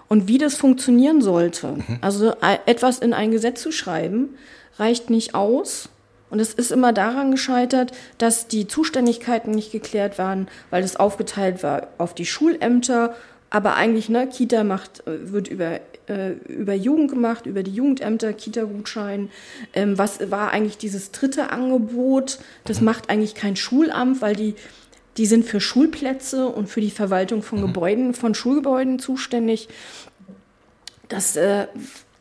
Und wie das funktionieren sollte, mhm. also äh, etwas in ein Gesetz zu schreiben, reicht nicht aus. Und es ist immer daran gescheitert, dass die Zuständigkeiten nicht geklärt waren, weil es aufgeteilt war auf die Schulämter. Aber eigentlich, ne, Kita macht, äh, wird über, äh, über Jugend gemacht, über die Jugendämter, Kita-Gutschein. Ähm, was war eigentlich dieses dritte Angebot? Das macht eigentlich kein Schulamt, weil die die sind für Schulplätze und für die Verwaltung von mhm. Gebäuden, von Schulgebäuden zuständig. Das, äh,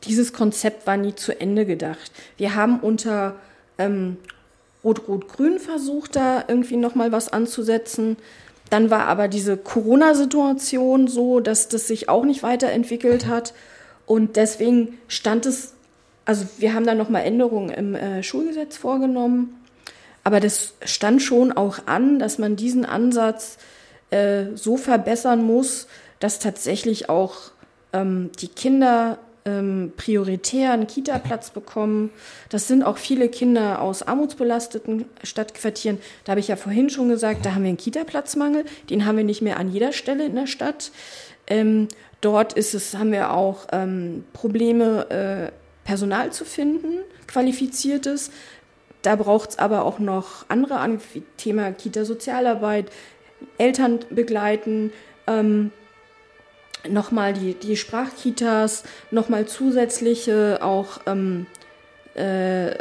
dieses Konzept war nie zu Ende gedacht. Wir haben unter ähm, Rot-Rot-Grün versucht, da irgendwie nochmal was anzusetzen. Dann war aber diese Corona-Situation so, dass das sich auch nicht weiterentwickelt hat. Und deswegen stand es, also wir haben da nochmal Änderungen im äh, Schulgesetz vorgenommen. Aber das stand schon auch an, dass man diesen Ansatz äh, so verbessern muss, dass tatsächlich auch ähm, die Kinder ähm, prioritär einen Kita-Platz bekommen. Das sind auch viele Kinder aus armutsbelasteten Stadtquartieren. Da habe ich ja vorhin schon gesagt, da haben wir einen Kita-Platzmangel. Den haben wir nicht mehr an jeder Stelle in der Stadt. Ähm, dort ist es, haben wir auch ähm, Probleme, äh, Personal zu finden, qualifiziertes. Da braucht es aber auch noch andere an, wie Thema Kita-Sozialarbeit, Eltern begleiten, ähm, nochmal die, die Sprachkitas, nochmal zusätzliche auch ähm, äh,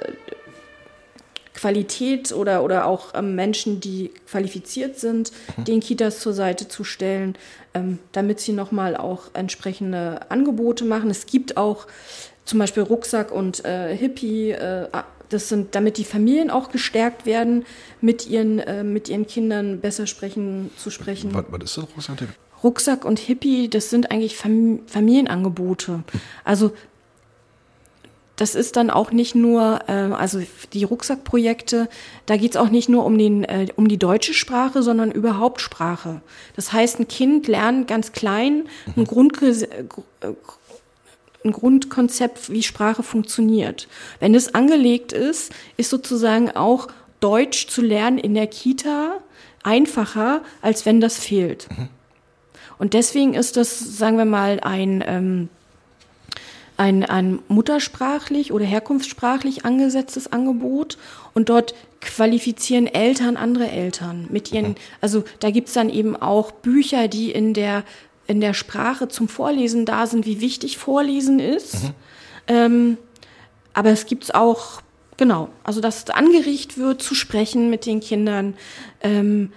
Qualität oder, oder auch ähm, Menschen, die qualifiziert sind, mhm. den Kitas zur Seite zu stellen, ähm, damit sie nochmal auch entsprechende Angebote machen. Es gibt auch zum Beispiel Rucksack und äh, Hippie, äh, das sind, damit die Familien auch gestärkt werden, mit ihren, äh, mit ihren Kindern besser sprechen, zu sprechen. Was, was ist das Rucksack? Rucksack und Hippie, das sind eigentlich Fam Familienangebote. Also das ist dann auch nicht nur, äh, also die Rucksackprojekte, da geht es auch nicht nur um, den, äh, um die deutsche Sprache, sondern überhaupt Sprache. Das heißt, ein Kind lernt ganz klein ein mhm. Grundgesetz ein Grundkonzept, wie Sprache funktioniert. Wenn es angelegt ist, ist sozusagen auch Deutsch zu lernen in der Kita einfacher, als wenn das fehlt. Mhm. Und deswegen ist das, sagen wir mal, ein, ähm, ein, ein muttersprachlich oder herkunftssprachlich angesetztes Angebot. Und dort qualifizieren Eltern andere Eltern mit ihren, mhm. also da gibt's dann eben auch Bücher, die in der in der Sprache zum Vorlesen da sind, wie wichtig Vorlesen ist. Mhm. Ähm, aber es gibt auch, genau, also dass angeregt wird zu sprechen mit den Kindern. Ähm,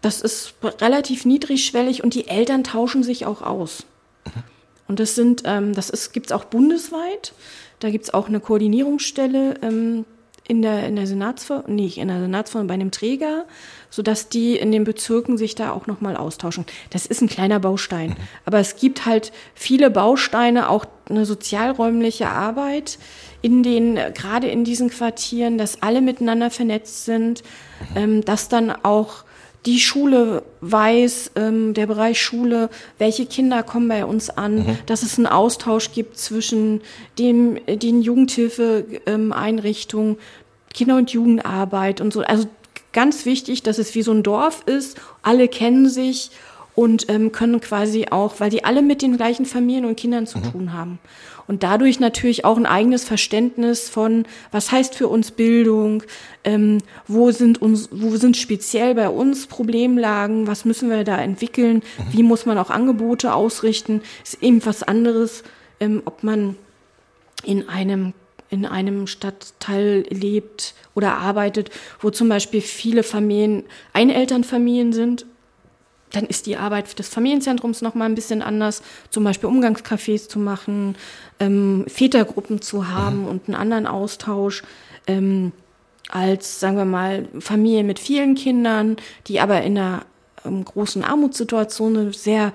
das ist relativ niedrigschwellig und die Eltern tauschen sich auch aus. Mhm. Und das sind, ähm, das ist, gibt's auch bundesweit. Da gibt's auch eine Koordinierungsstelle ähm, in der, in der Senatsver nicht in der Senatsverwaltung bei einem Träger, sodass die in den Bezirken sich da auch nochmal austauschen. Das ist ein kleiner Baustein. Aber es gibt halt viele Bausteine, auch eine sozialräumliche Arbeit in den, gerade in diesen Quartieren, dass alle miteinander vernetzt sind, ähm, dass dann auch die Schule weiß, ähm, der Bereich Schule, welche Kinder kommen bei uns an, mhm. dass es einen Austausch gibt zwischen dem, den Jugendhilfeeinrichtungen, ähm, Kinder- und Jugendarbeit und so. Also ganz wichtig, dass es wie so ein Dorf ist, alle kennen sich und ähm, können quasi auch, weil die alle mit den gleichen Familien und Kindern zu mhm. tun haben und dadurch natürlich auch ein eigenes Verständnis von, was heißt für uns Bildung, ähm, wo sind uns, wo sind speziell bei uns Problemlagen, was müssen wir da entwickeln, mhm. wie muss man auch Angebote ausrichten, ist eben was anderes, ähm, ob man in einem in einem Stadtteil lebt oder arbeitet, wo zum Beispiel viele Familien Einelternfamilien sind dann ist die Arbeit des Familienzentrums noch mal ein bisschen anders, zum Beispiel Umgangscafés zu machen, ähm, Vätergruppen zu haben mhm. und einen anderen Austausch. Ähm, als, sagen wir mal, Familien mit vielen Kindern, die aber in einer ähm, großen Armutssituation sehr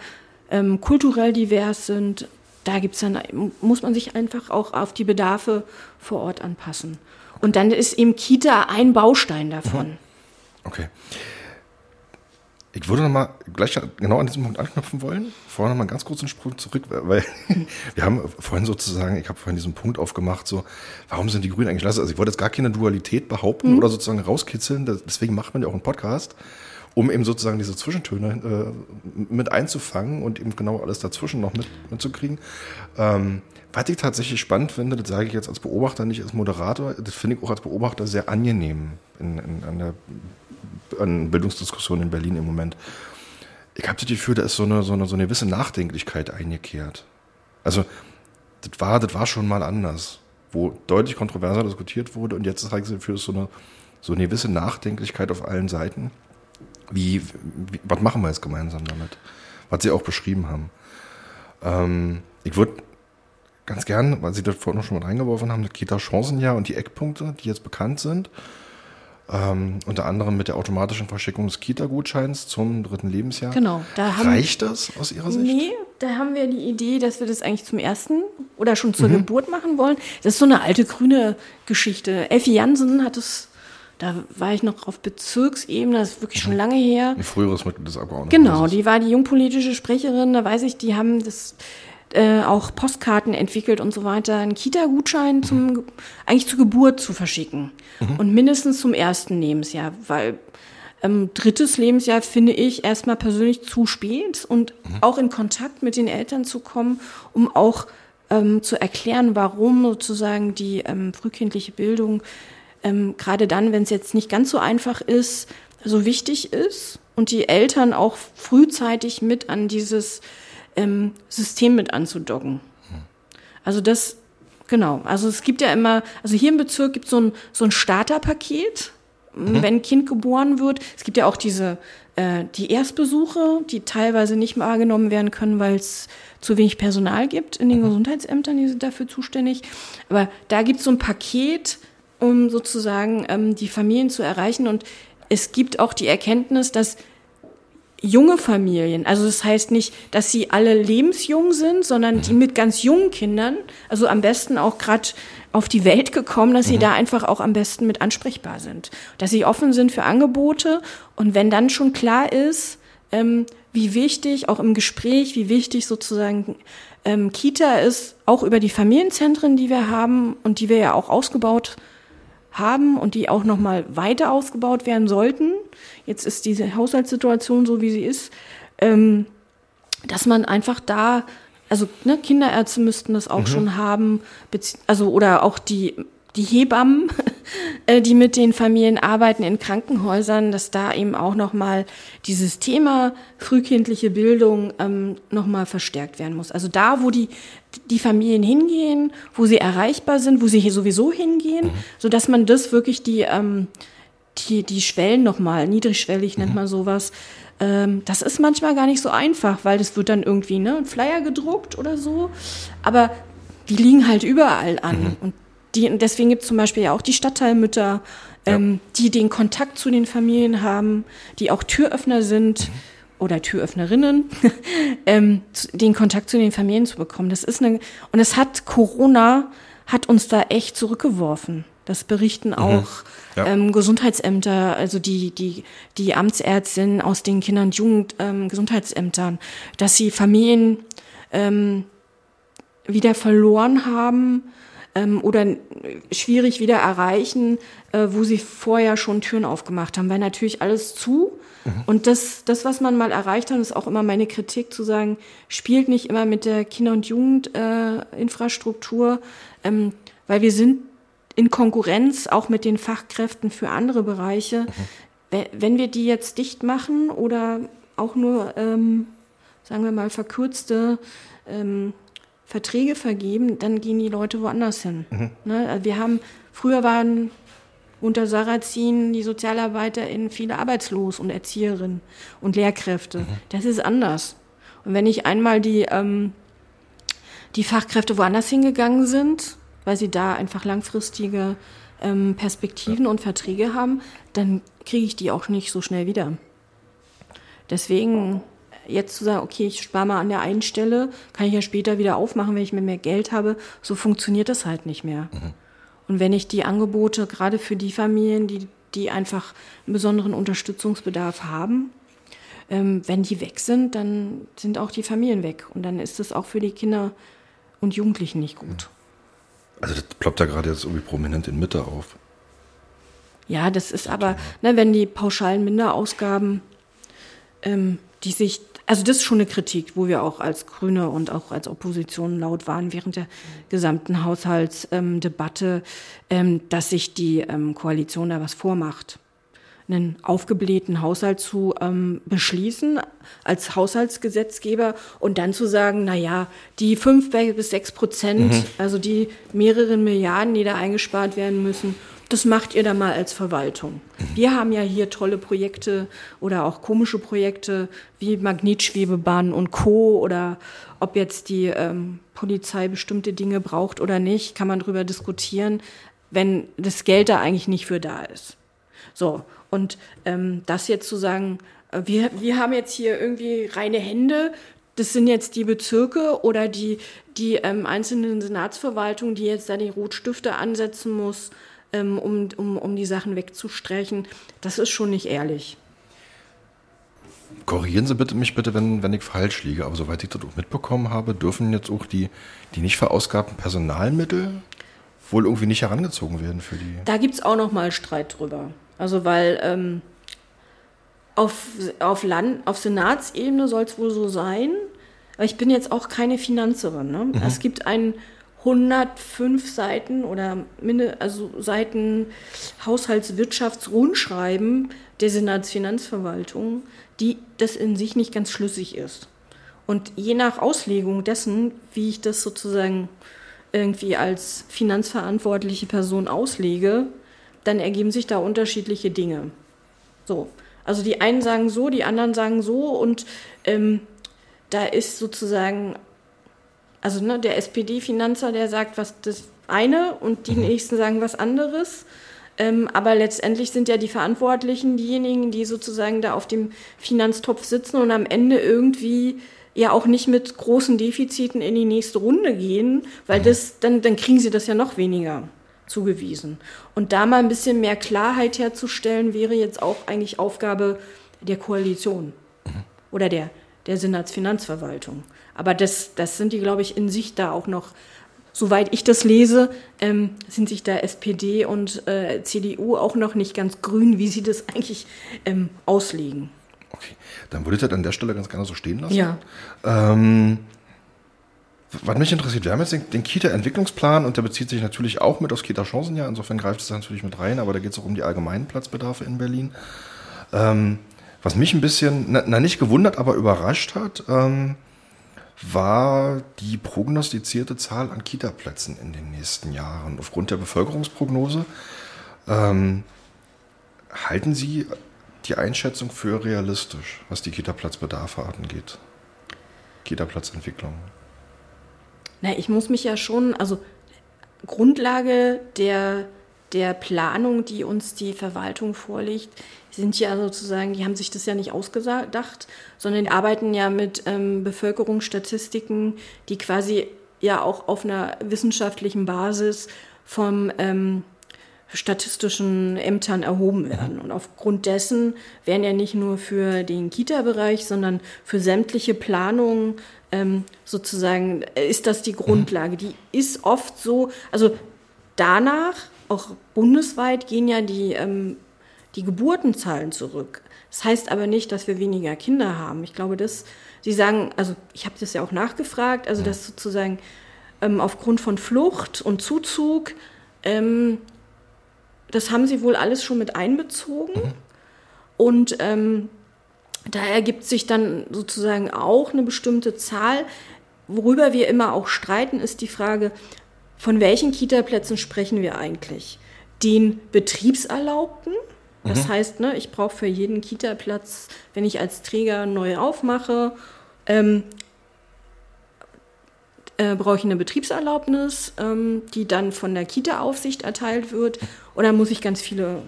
ähm, kulturell divers sind. Da gibt's dann, muss man sich einfach auch auf die Bedarfe vor Ort anpassen. Und dann ist eben Kita ein Baustein davon. Okay. Ich würde noch mal gleich genau an diesem Punkt anknüpfen wollen. Vorher noch mal einen ganz kurzen Sprung zurück, weil wir haben vorhin sozusagen, ich habe vorhin diesen Punkt aufgemacht, so, warum sind die Grünen eigentlich lasse? Also ich wollte jetzt gar keine Dualität behaupten mhm. oder sozusagen rauskitzeln. Deswegen macht man ja auch einen Podcast, um eben sozusagen diese Zwischentöne äh, mit einzufangen und eben genau alles dazwischen noch mit, mitzukriegen. Ähm, was ich tatsächlich spannend finde, das sage ich jetzt als Beobachter, nicht als Moderator, das finde ich auch als Beobachter sehr angenehm in, in, an der an Bildungsdiskussionen in Berlin im Moment. Ich habe das Gefühl, da ist so eine, so, eine, so eine gewisse Nachdenklichkeit eingekehrt. Also, das war, das war schon mal anders, wo deutlich kontroverser diskutiert wurde und jetzt habe ich das so eine, so eine gewisse Nachdenklichkeit auf allen Seiten. Wie, wie, was machen wir jetzt gemeinsam damit? Was Sie auch beschrieben haben. Ähm, ich würde ganz gern, weil Sie das vorhin noch schon mal reingeworfen haben, das Kita-Chancenjahr und die Eckpunkte, die jetzt bekannt sind, ähm, unter anderem mit der automatischen Verschickung des Kita-Gutscheins zum dritten Lebensjahr. Genau. Da haben, Reicht das aus Ihrer Sicht? Nee, da haben wir die Idee, dass wir das eigentlich zum ersten oder schon zur mhm. Geburt machen wollen. Das ist so eine alte grüne Geschichte. Effi Jansen hat es da war ich noch auf Bezirksebene, das ist wirklich schon lange her. Ein früheres Mitglied des Abgeordneten. Genau, die war die jungpolitische Sprecherin, da weiß ich, die haben das äh, auch Postkarten entwickelt und so weiter, einen Kita-Gutschein zum mhm. eigentlich zur Geburt zu verschicken mhm. und mindestens zum ersten Lebensjahr, weil ähm, drittes Lebensjahr finde ich erstmal persönlich zu spät und mhm. auch in Kontakt mit den Eltern zu kommen, um auch ähm, zu erklären, warum sozusagen die ähm, frühkindliche Bildung ähm, gerade dann, wenn es jetzt nicht ganz so einfach ist, so wichtig ist und die Eltern auch frühzeitig mit an dieses ähm, System mit anzudocken. Also das, genau. Also es gibt ja immer, also hier im Bezirk gibt so es ein, so ein Starterpaket, mhm. wenn ein Kind geboren wird. Es gibt ja auch diese, äh, die Erstbesuche, die teilweise nicht wahrgenommen werden können, weil es zu wenig Personal gibt in den mhm. Gesundheitsämtern, die sind dafür zuständig. Aber da gibt es so ein Paket, um sozusagen ähm, die Familien zu erreichen. Und es gibt auch die Erkenntnis, dass junge Familien, also das heißt nicht, dass sie alle lebensjung sind, sondern die mit ganz jungen Kindern, also am besten auch gerade auf die Welt gekommen, dass sie mhm. da einfach auch am besten mit ansprechbar sind, dass sie offen sind für Angebote und wenn dann schon klar ist, ähm, wie wichtig auch im Gespräch, wie wichtig sozusagen ähm, Kita ist, auch über die Familienzentren, die wir haben und die wir ja auch ausgebaut haben haben und die auch noch mal weiter ausgebaut werden sollten. Jetzt ist diese Haushaltssituation so, wie sie ist, ähm, dass man einfach da, also ne, Kinderärzte müssten das auch mhm. schon haben, also oder auch die die Hebammen, äh, die mit den Familien arbeiten in Krankenhäusern, dass da eben auch nochmal dieses Thema frühkindliche Bildung ähm, nochmal verstärkt werden muss. Also da, wo die, die Familien hingehen, wo sie erreichbar sind, wo sie hier sowieso hingehen, mhm. so dass man das wirklich die, ähm, die, die Schwellen nochmal, niedrigschwellig nennt mhm. man sowas, ähm, das ist manchmal gar nicht so einfach, weil das wird dann irgendwie ne, ein Flyer gedruckt oder so. Aber die liegen halt überall an. Mhm. Und die, deswegen gibt es zum Beispiel ja auch die Stadtteilmütter, ähm, ja. die den Kontakt zu den Familien haben, die auch Türöffner sind mhm. Oder Türöffnerinnen, ähm, den Kontakt zu den Familien zu bekommen. Das ist eine, und es hat Corona hat uns da echt zurückgeworfen. Das berichten mhm. auch ja. ähm, Gesundheitsämter, also die, die, die Amtsärztinnen aus den Kinder- und Jugendgesundheitsämtern, ähm, dass sie Familien ähm, wieder verloren haben, ähm, oder schwierig wieder erreichen, äh, wo sie vorher schon Türen aufgemacht haben, weil natürlich alles zu. Mhm. Und das, das, was man mal erreicht hat, ist auch immer meine Kritik zu sagen, spielt nicht immer mit der Kinder- und Jugendinfrastruktur, äh, ähm, weil wir sind in Konkurrenz auch mit den Fachkräften für andere Bereiche. Mhm. Wenn wir die jetzt dicht machen oder auch nur, ähm, sagen wir mal, verkürzte ähm, Verträge vergeben, dann gehen die Leute woanders hin. Mhm. Ne? Also wir haben, früher waren unter Sarrazin die SozialarbeiterInnen viele arbeitslos und Erzieherinnen und Lehrkräfte. Mhm. Das ist anders. Und wenn ich einmal die, ähm, die Fachkräfte woanders hingegangen sind, weil sie da einfach langfristige ähm, Perspektiven ja. und Verträge haben, dann kriege ich die auch nicht so schnell wieder. Deswegen jetzt zu sagen, okay, ich spare mal an der einen Stelle, kann ich ja später wieder aufmachen, wenn ich mehr Geld habe, so funktioniert das halt nicht mehr. Mhm. Und wenn ich die Angebote, gerade für die Familien, die, die einfach einen besonderen Unterstützungsbedarf haben, ähm, wenn die weg sind, dann sind auch die Familien weg. Und dann ist das auch für die Kinder und Jugendlichen nicht gut. Also das ploppt da gerade jetzt irgendwie prominent in Mitte auf. Ja, das ist aber, ne, wenn die pauschalen Minderausgaben, ähm, die sich, also das ist schon eine Kritik, wo wir auch als Grüne und auch als Opposition laut waren während der gesamten Haushaltsdebatte, ähm, dass sich die ähm, Koalition da was vormacht einen aufgeblähten Haushalt zu ähm, beschließen als Haushaltsgesetzgeber und dann zu sagen, na ja, die fünf bis sechs Prozent, mhm. also die mehreren Milliarden, die da eingespart werden müssen, das macht ihr dann mal als Verwaltung. Mhm. Wir haben ja hier tolle Projekte oder auch komische Projekte wie Magnetschwebebahn und Co. oder ob jetzt die ähm, Polizei bestimmte Dinge braucht oder nicht, kann man darüber diskutieren, wenn das Geld da eigentlich nicht für da ist. So, und ähm, das jetzt zu sagen, äh, wir, wir haben jetzt hier irgendwie reine Hände, das sind jetzt die Bezirke oder die, die ähm, einzelnen Senatsverwaltungen, die jetzt da die Rotstifte ansetzen muss, ähm, um, um, um die Sachen wegzustreichen, das ist schon nicht ehrlich. Korrigieren Sie bitte mich bitte, wenn, wenn ich falsch liege, aber soweit ich das auch mitbekommen habe, dürfen jetzt auch die, die nicht verausgabten Personalmittel wohl irgendwie nicht herangezogen werden für die. Da gibt es auch noch mal Streit drüber. Also weil ähm, auf, auf, Land, auf Senatsebene soll es wohl so sein, aber ich bin jetzt auch keine Finanzerin. Ne? Mhm. Es gibt ein 105 Seiten oder also Seiten Haushaltswirtschaftsrundschreiben der Senatsfinanzverwaltung, die das in sich nicht ganz schlüssig ist. Und je nach Auslegung dessen, wie ich das sozusagen irgendwie als finanzverantwortliche Person auslege, dann ergeben sich da unterschiedliche Dinge. So. Also die einen sagen so, die anderen sagen so und ähm, da ist sozusagen, also ne, der SPD-Finanzer, der sagt was das eine und die mhm. nächsten sagen was anderes. Ähm, aber letztendlich sind ja die Verantwortlichen diejenigen, die sozusagen da auf dem Finanztopf sitzen und am Ende irgendwie ja auch nicht mit großen Defiziten in die nächste Runde gehen, weil mhm. das, dann, dann kriegen sie das ja noch weniger zugewiesen. Und da mal ein bisschen mehr Klarheit herzustellen, wäre jetzt auch eigentlich Aufgabe der Koalition mhm. oder der, der Senatsfinanzverwaltung. Aber das, das sind die, glaube ich, in sich da auch noch, soweit ich das lese, ähm, sind sich da SPD und äh, CDU auch noch nicht ganz grün, wie sie das eigentlich ähm, auslegen. Okay, dann würde ich das an der Stelle ganz gerne so stehen lassen. Ja. Ähm, was mich interessiert, wir haben jetzt den, den Kita-Entwicklungsplan und der bezieht sich natürlich auch mit aufs Kita-Chancenjahr. Insofern greift es natürlich mit rein, aber da geht es auch um die allgemeinen Platzbedarfe in Berlin. Ähm, was mich ein bisschen, na, na, nicht gewundert, aber überrascht hat, ähm, war die prognostizierte Zahl an Kita-Plätzen in den nächsten Jahren. Aufgrund der Bevölkerungsprognose ähm, halten Sie die Einschätzung für realistisch, was die Kita-Platzbedarfe angeht? Kita-Platzentwicklung. Na, ich muss mich ja schon, also Grundlage der, der Planung, die uns die Verwaltung vorlegt, sind ja sozusagen, die haben sich das ja nicht ausgedacht, sondern die arbeiten ja mit ähm, Bevölkerungsstatistiken, die quasi ja auch auf einer wissenschaftlichen Basis vom ähm, statistischen Ämtern erhoben werden. Und aufgrund dessen werden ja nicht nur für den Kita-Bereich, sondern für sämtliche Planungen ähm, sozusagen, äh, ist das die Grundlage. Die ist oft so, also danach, auch bundesweit, gehen ja die, ähm, die Geburtenzahlen zurück. Das heißt aber nicht, dass wir weniger Kinder haben. Ich glaube, dass Sie sagen, also ich habe das ja auch nachgefragt, also dass sozusagen ähm, aufgrund von Flucht und Zuzug ähm, das haben sie wohl alles schon mit einbezogen. Mhm. Und ähm, da ergibt sich dann sozusagen auch eine bestimmte Zahl. Worüber wir immer auch streiten, ist die Frage, von welchen Kita-Plätzen sprechen wir eigentlich? Den Betriebserlaubten, das mhm. heißt, ne, ich brauche für jeden Kita-Platz, wenn ich als Träger neu aufmache, ähm, äh, brauche ich eine Betriebserlaubnis, ähm, die dann von der Kita-Aufsicht erteilt wird. und dann muss ich ganz viele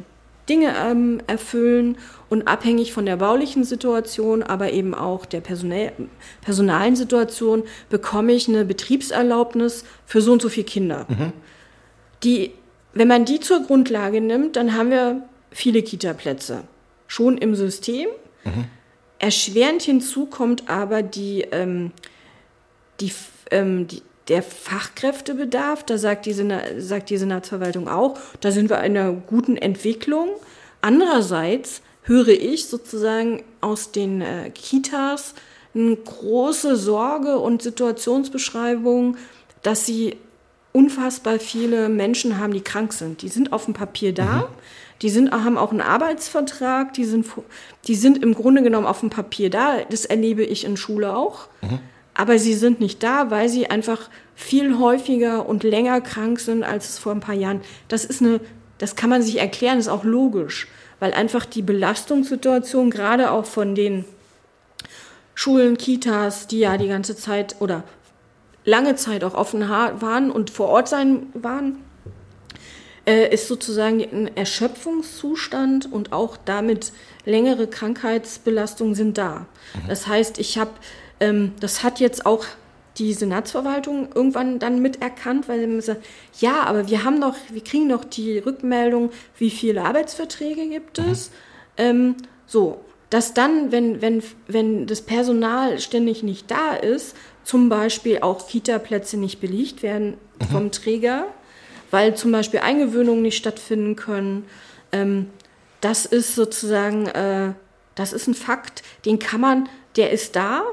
Dinge ähm, erfüllen und abhängig von der baulichen Situation, aber eben auch der personell, personalen Situation, bekomme ich eine Betriebserlaubnis für so und so viele Kinder. Mhm. Die, wenn man die zur Grundlage nimmt, dann haben wir viele Kita-Plätze schon im System. Mhm. Erschwerend hinzu kommt aber die, ähm, die, ähm, die, der Fachkräftebedarf, da sagt die, sagt die Senatsverwaltung auch, da sind wir in einer guten Entwicklung. Andererseits höre ich sozusagen aus den äh, Kitas eine große Sorge und Situationsbeschreibung, dass sie unfassbar viele Menschen haben, die krank sind. Die sind auf dem Papier da, mhm. Die sind, haben auch einen Arbeitsvertrag, die sind, die sind im Grunde genommen auf dem Papier da. Das erlebe ich in Schule auch. Mhm aber sie sind nicht da, weil sie einfach viel häufiger und länger krank sind als es vor ein paar Jahren. Das ist eine, das kann man sich erklären, ist auch logisch, weil einfach die Belastungssituation gerade auch von den Schulen, Kitas, die ja die ganze Zeit oder lange Zeit auch offen waren und vor Ort sein waren, äh, ist sozusagen ein Erschöpfungszustand und auch damit längere Krankheitsbelastungen sind da. Mhm. Das heißt, ich habe ähm, das hat jetzt auch die Senatsverwaltung irgendwann dann miterkannt, weil sie gesagt, ja, aber wir haben doch, wir kriegen doch die Rückmeldung, wie viele Arbeitsverträge gibt mhm. es. Mhm. Ähm, so, dass dann, wenn, wenn, wenn das Personal ständig nicht da ist, zum Beispiel auch Kita-Plätze nicht belegt werden mhm. vom Träger, weil zum Beispiel Eingewöhnungen nicht stattfinden können. Ähm, das ist sozusagen, äh, das ist ein Fakt, den kann man, der ist da,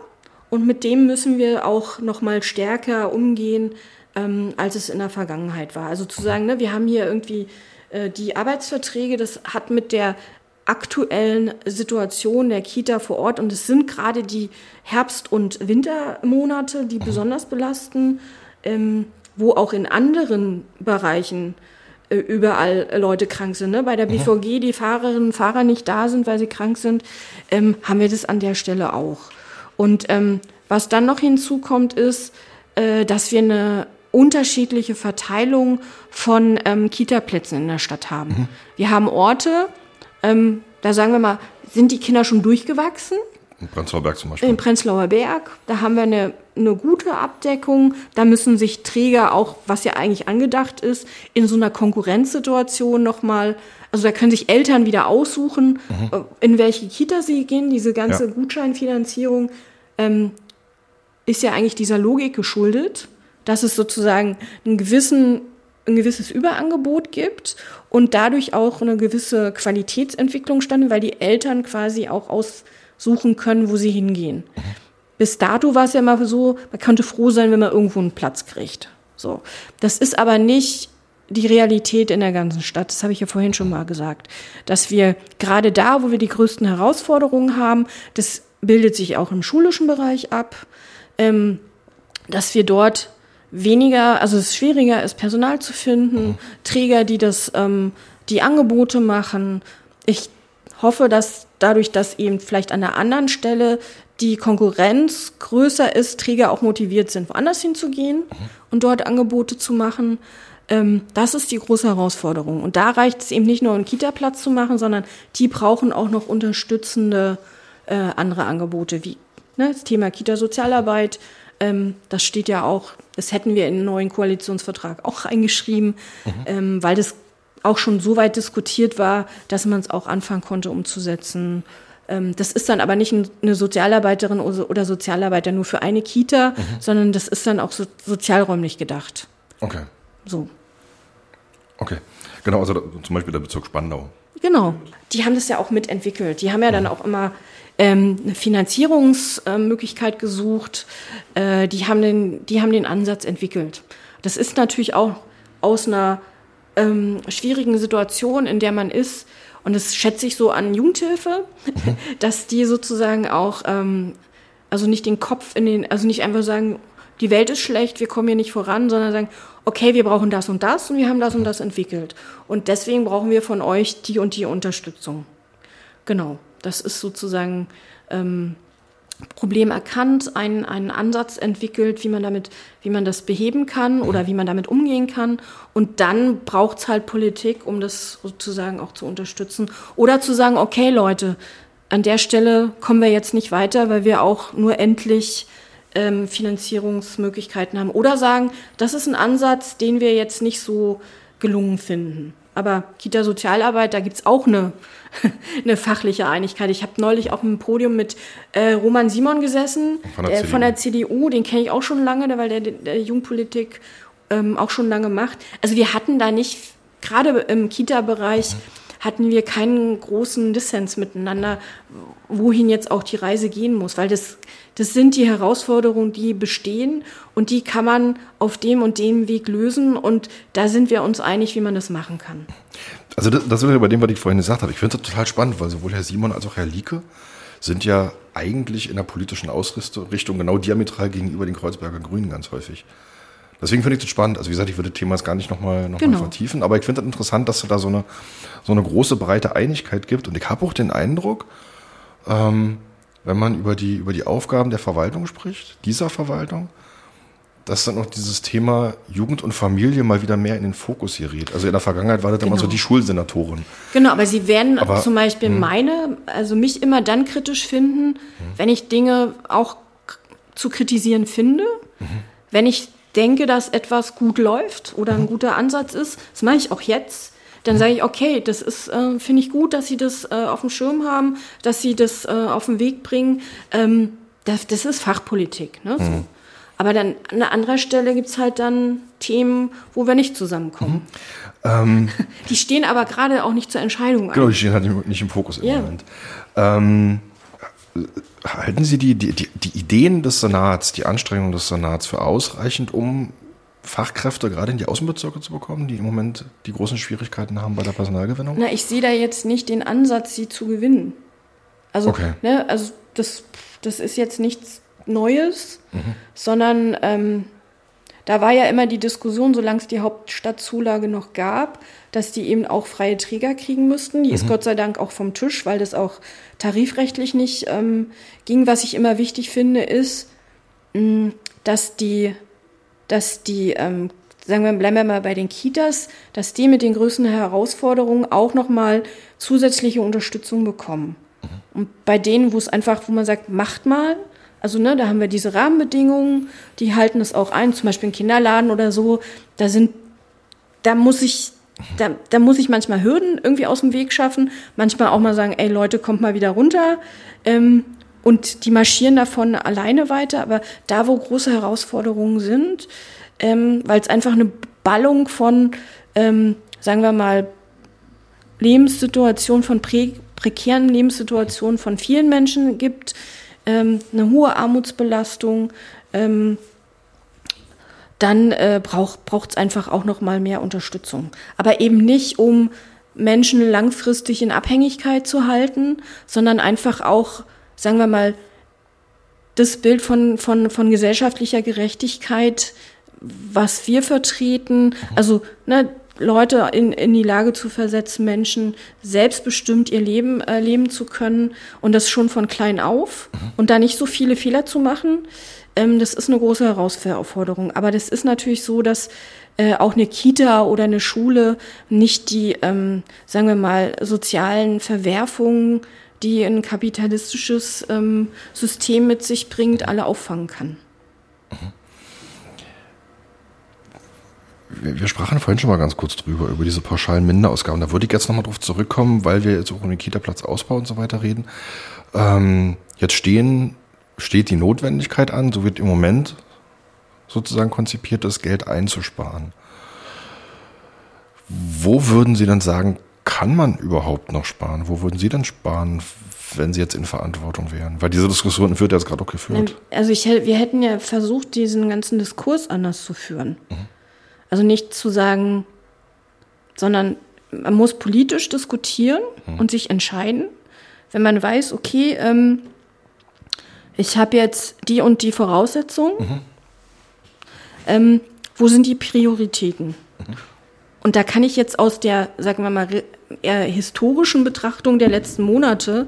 und mit dem müssen wir auch noch mal stärker umgehen, ähm, als es in der Vergangenheit war. Also zu sagen, ne, wir haben hier irgendwie äh, die Arbeitsverträge, das hat mit der aktuellen Situation der Kita vor Ort und es sind gerade die Herbst- und Wintermonate, die besonders belasten, ähm, wo auch in anderen Bereichen äh, überall Leute krank sind. Ne? Bei der BVG die Fahrerinnen und Fahrer nicht da sind, weil sie krank sind, ähm, haben wir das an der Stelle auch. Und ähm, was dann noch hinzukommt, ist, äh, dass wir eine unterschiedliche Verteilung von ähm, Kita-Plätzen in der Stadt haben. Mhm. Wir haben Orte, ähm, da sagen wir mal, sind die Kinder schon durchgewachsen? In Prenzlauer Berg zum Beispiel. In Prenzlauer Berg, da haben wir eine, eine gute Abdeckung. Da müssen sich Träger auch, was ja eigentlich angedacht ist, in so einer Konkurrenzsituation nochmal, also da können sich Eltern wieder aussuchen, mhm. Äh, in welche Kita sie gehen. Diese ganze ja. Gutscheinfinanzierung ähm, ist ja eigentlich dieser Logik geschuldet, dass es sozusagen einen gewissen, ein gewisses Überangebot gibt und dadurch auch eine gewisse Qualitätsentwicklung stand, weil die Eltern quasi auch aussuchen können, wo sie hingehen. Bis dato war es ja immer so, man könnte froh sein, wenn man irgendwo einen Platz kriegt. So. Das ist aber nicht die Realität in der ganzen Stadt. Das habe ich ja vorhin schon mal gesagt. Dass wir gerade da, wo wir die größten Herausforderungen haben, das bildet sich auch im schulischen Bereich ab, ähm, dass wir dort weniger, also es schwieriger ist, Personal zu finden, mhm. Träger, die das, ähm, die Angebote machen. Ich hoffe, dass dadurch, dass eben vielleicht an der anderen Stelle die Konkurrenz größer ist, Träger auch motiviert sind, woanders hinzugehen mhm. und dort Angebote zu machen. Ähm, das ist die große Herausforderung. Und da reicht es eben nicht nur, einen Kita-Platz zu machen, sondern die brauchen auch noch unterstützende äh, andere Angebote wie ne, das Thema Kita-Sozialarbeit. Ähm, das steht ja auch, das hätten wir in den neuen Koalitionsvertrag auch eingeschrieben, mhm. ähm, weil das auch schon so weit diskutiert war, dass man es auch anfangen konnte umzusetzen. Ähm, das ist dann aber nicht eine Sozialarbeiterin oder Sozialarbeiter nur für eine Kita, mhm. sondern das ist dann auch so sozialräumlich gedacht. Okay. So. Okay. Genau, also zum Beispiel der Bezirk Spandau. Genau. Die haben das ja auch mitentwickelt. Die haben ja dann mhm. auch immer ähm, eine Finanzierungsmöglichkeit gesucht. Äh, die, haben den, die haben den Ansatz entwickelt. Das ist natürlich auch aus einer ähm, schwierigen Situation, in der man ist. Und das schätze ich so an Jugendhilfe, mhm. dass die sozusagen auch, ähm, also nicht den Kopf in den, also nicht einfach sagen, die Welt ist schlecht, wir kommen hier nicht voran, sondern sagen, okay, wir brauchen das und das und wir haben das und das entwickelt. Und deswegen brauchen wir von euch die und die Unterstützung. Genau. Das ist sozusagen ähm, Problem erkannt, einen, einen Ansatz entwickelt, wie man damit, wie man das beheben kann oder wie man damit umgehen kann. Und dann braucht es halt Politik, um das sozusagen auch zu unterstützen. Oder zu sagen, okay, Leute, an der Stelle kommen wir jetzt nicht weiter, weil wir auch nur endlich ähm, Finanzierungsmöglichkeiten haben. Oder sagen, das ist ein Ansatz, den wir jetzt nicht so gelungen finden. Aber Kita-Sozialarbeit, da gibt's auch eine, eine fachliche Einigkeit. Ich habe neulich auf einem Podium mit äh, Roman Simon gesessen, von der, der von der CDU. Den kenne ich auch schon lange, weil der, der Jugendpolitik ähm, auch schon lange macht. Also wir hatten da nicht, gerade im Kita-Bereich, mhm hatten wir keinen großen Dissens miteinander, wohin jetzt auch die Reise gehen muss, weil das, das sind die Herausforderungen, die bestehen und die kann man auf dem und dem Weg lösen und da sind wir uns einig, wie man das machen kann. Also das, das bei dem, was ich vorhin gesagt habe. Ich finde das total spannend, weil sowohl Herr Simon als auch Herr Lieke sind ja eigentlich in der politischen Ausrichtung genau diametral gegenüber den Kreuzberger Grünen ganz häufig. Deswegen finde ich das spannend. Also wie gesagt, ich würde das Thema jetzt gar nicht nochmal noch genau. vertiefen, aber ich finde das interessant, dass es da so eine, so eine große, breite Einigkeit gibt. Und ich habe auch den Eindruck, ähm, wenn man über die, über die Aufgaben der Verwaltung spricht, dieser Verwaltung, dass dann auch dieses Thema Jugend und Familie mal wieder mehr in den Fokus gerät. Also in der Vergangenheit war das genau. immer so genau. die Schulsenatoren. Genau, aber sie werden aber, zum Beispiel mh. meine, also mich immer dann kritisch finden, mh. wenn ich Dinge auch zu kritisieren finde, mhm. wenn ich denke, dass etwas gut läuft oder ein guter Ansatz ist, das mache ich auch jetzt, dann sage ich, okay, das ist, äh, finde ich gut, dass Sie das äh, auf dem Schirm haben, dass Sie das äh, auf den Weg bringen. Ähm, das, das ist Fachpolitik. Ne? So. Mhm. Aber dann an anderer Stelle gibt es halt dann Themen, wo wir nicht zusammenkommen. Mhm. Ähm, die stehen aber gerade auch nicht zur Entscheidung. Genau, die stehen halt nicht im Fokus im yeah. Moment. Ähm, halten Sie die, die, die Ideen des Senats, die Anstrengungen des Senats für ausreichend, um Fachkräfte gerade in die Außenbezirke zu bekommen, die im Moment die großen Schwierigkeiten haben bei der Personalgewinnung? Na, ich sehe da jetzt nicht den Ansatz, sie zu gewinnen. Also, okay. ne, also das, das ist jetzt nichts Neues, mhm. sondern ähm, da war ja immer die Diskussion, solange es die Hauptstadtzulage noch gab, dass die eben auch freie Träger kriegen müssten. Die mhm. ist Gott sei Dank auch vom Tisch, weil das auch tarifrechtlich nicht ähm, ging. Was ich immer wichtig finde, ist, mh, mm, dass die, dass die ähm, sagen wir, bleiben wir mal bei den Kitas, dass die mit den größten Herausforderungen auch nochmal zusätzliche Unterstützung bekommen. Mhm. Und bei denen, wo es einfach, wo man sagt, macht mal, also ne, da haben wir diese Rahmenbedingungen, die halten es auch ein, zum Beispiel ein Kinderladen oder so. Da sind, da muss ich, da, da muss ich manchmal Hürden irgendwie aus dem Weg schaffen. Manchmal auch mal sagen, ey Leute, kommt mal wieder runter. Ähm, und die marschieren davon alleine weiter. Aber da, wo große Herausforderungen sind, ähm, weil es einfach eine Ballung von, ähm, sagen wir mal, Lebenssituationen, von prä prekären Lebenssituationen von vielen Menschen gibt, ähm, eine hohe Armutsbelastung, ähm, dann äh, braucht es einfach auch noch mal mehr Unterstützung. Aber eben nicht, um Menschen langfristig in Abhängigkeit zu halten, sondern einfach auch, sagen wir mal, das Bild von, von, von gesellschaftlicher Gerechtigkeit, was wir vertreten, also ne, Leute in, in die Lage zu versetzen, Menschen selbstbestimmt ihr Leben äh, leben zu können und das schon von klein auf mhm. und da nicht so viele Fehler zu machen. Ähm, das ist eine große Herausforderung. Aber das ist natürlich so, dass äh, auch eine Kita oder eine Schule nicht die, ähm, sagen wir mal, sozialen Verwerfungen, die ein kapitalistisches ähm, System mit sich bringt, alle auffangen kann. Wir, wir, sprachen vorhin schon mal ganz kurz drüber, über diese pauschalen Minderausgaben. Da würde ich jetzt nochmal drauf zurückkommen, weil wir jetzt auch um den Kita-Platzausbau und so weiter reden. Ähm, jetzt stehen, steht die Notwendigkeit an, so wird im Moment sozusagen konzipiert, das Geld einzusparen. Wo würden Sie dann sagen, kann man überhaupt noch sparen? Wo würden Sie dann sparen, wenn Sie jetzt in Verantwortung wären? Weil diese Diskussion wird jetzt gerade auch geführt. Also ich, wir hätten ja versucht, diesen ganzen Diskurs anders zu führen. Mhm. Also nicht zu sagen, sondern man muss politisch diskutieren mhm. und sich entscheiden, wenn man weiß, okay, ähm, ich habe jetzt die und die Voraussetzungen. Mhm. Ähm, wo sind die Prioritäten? Mhm. Und da kann ich jetzt aus der, sagen wir mal, eher historischen Betrachtung der letzten Monate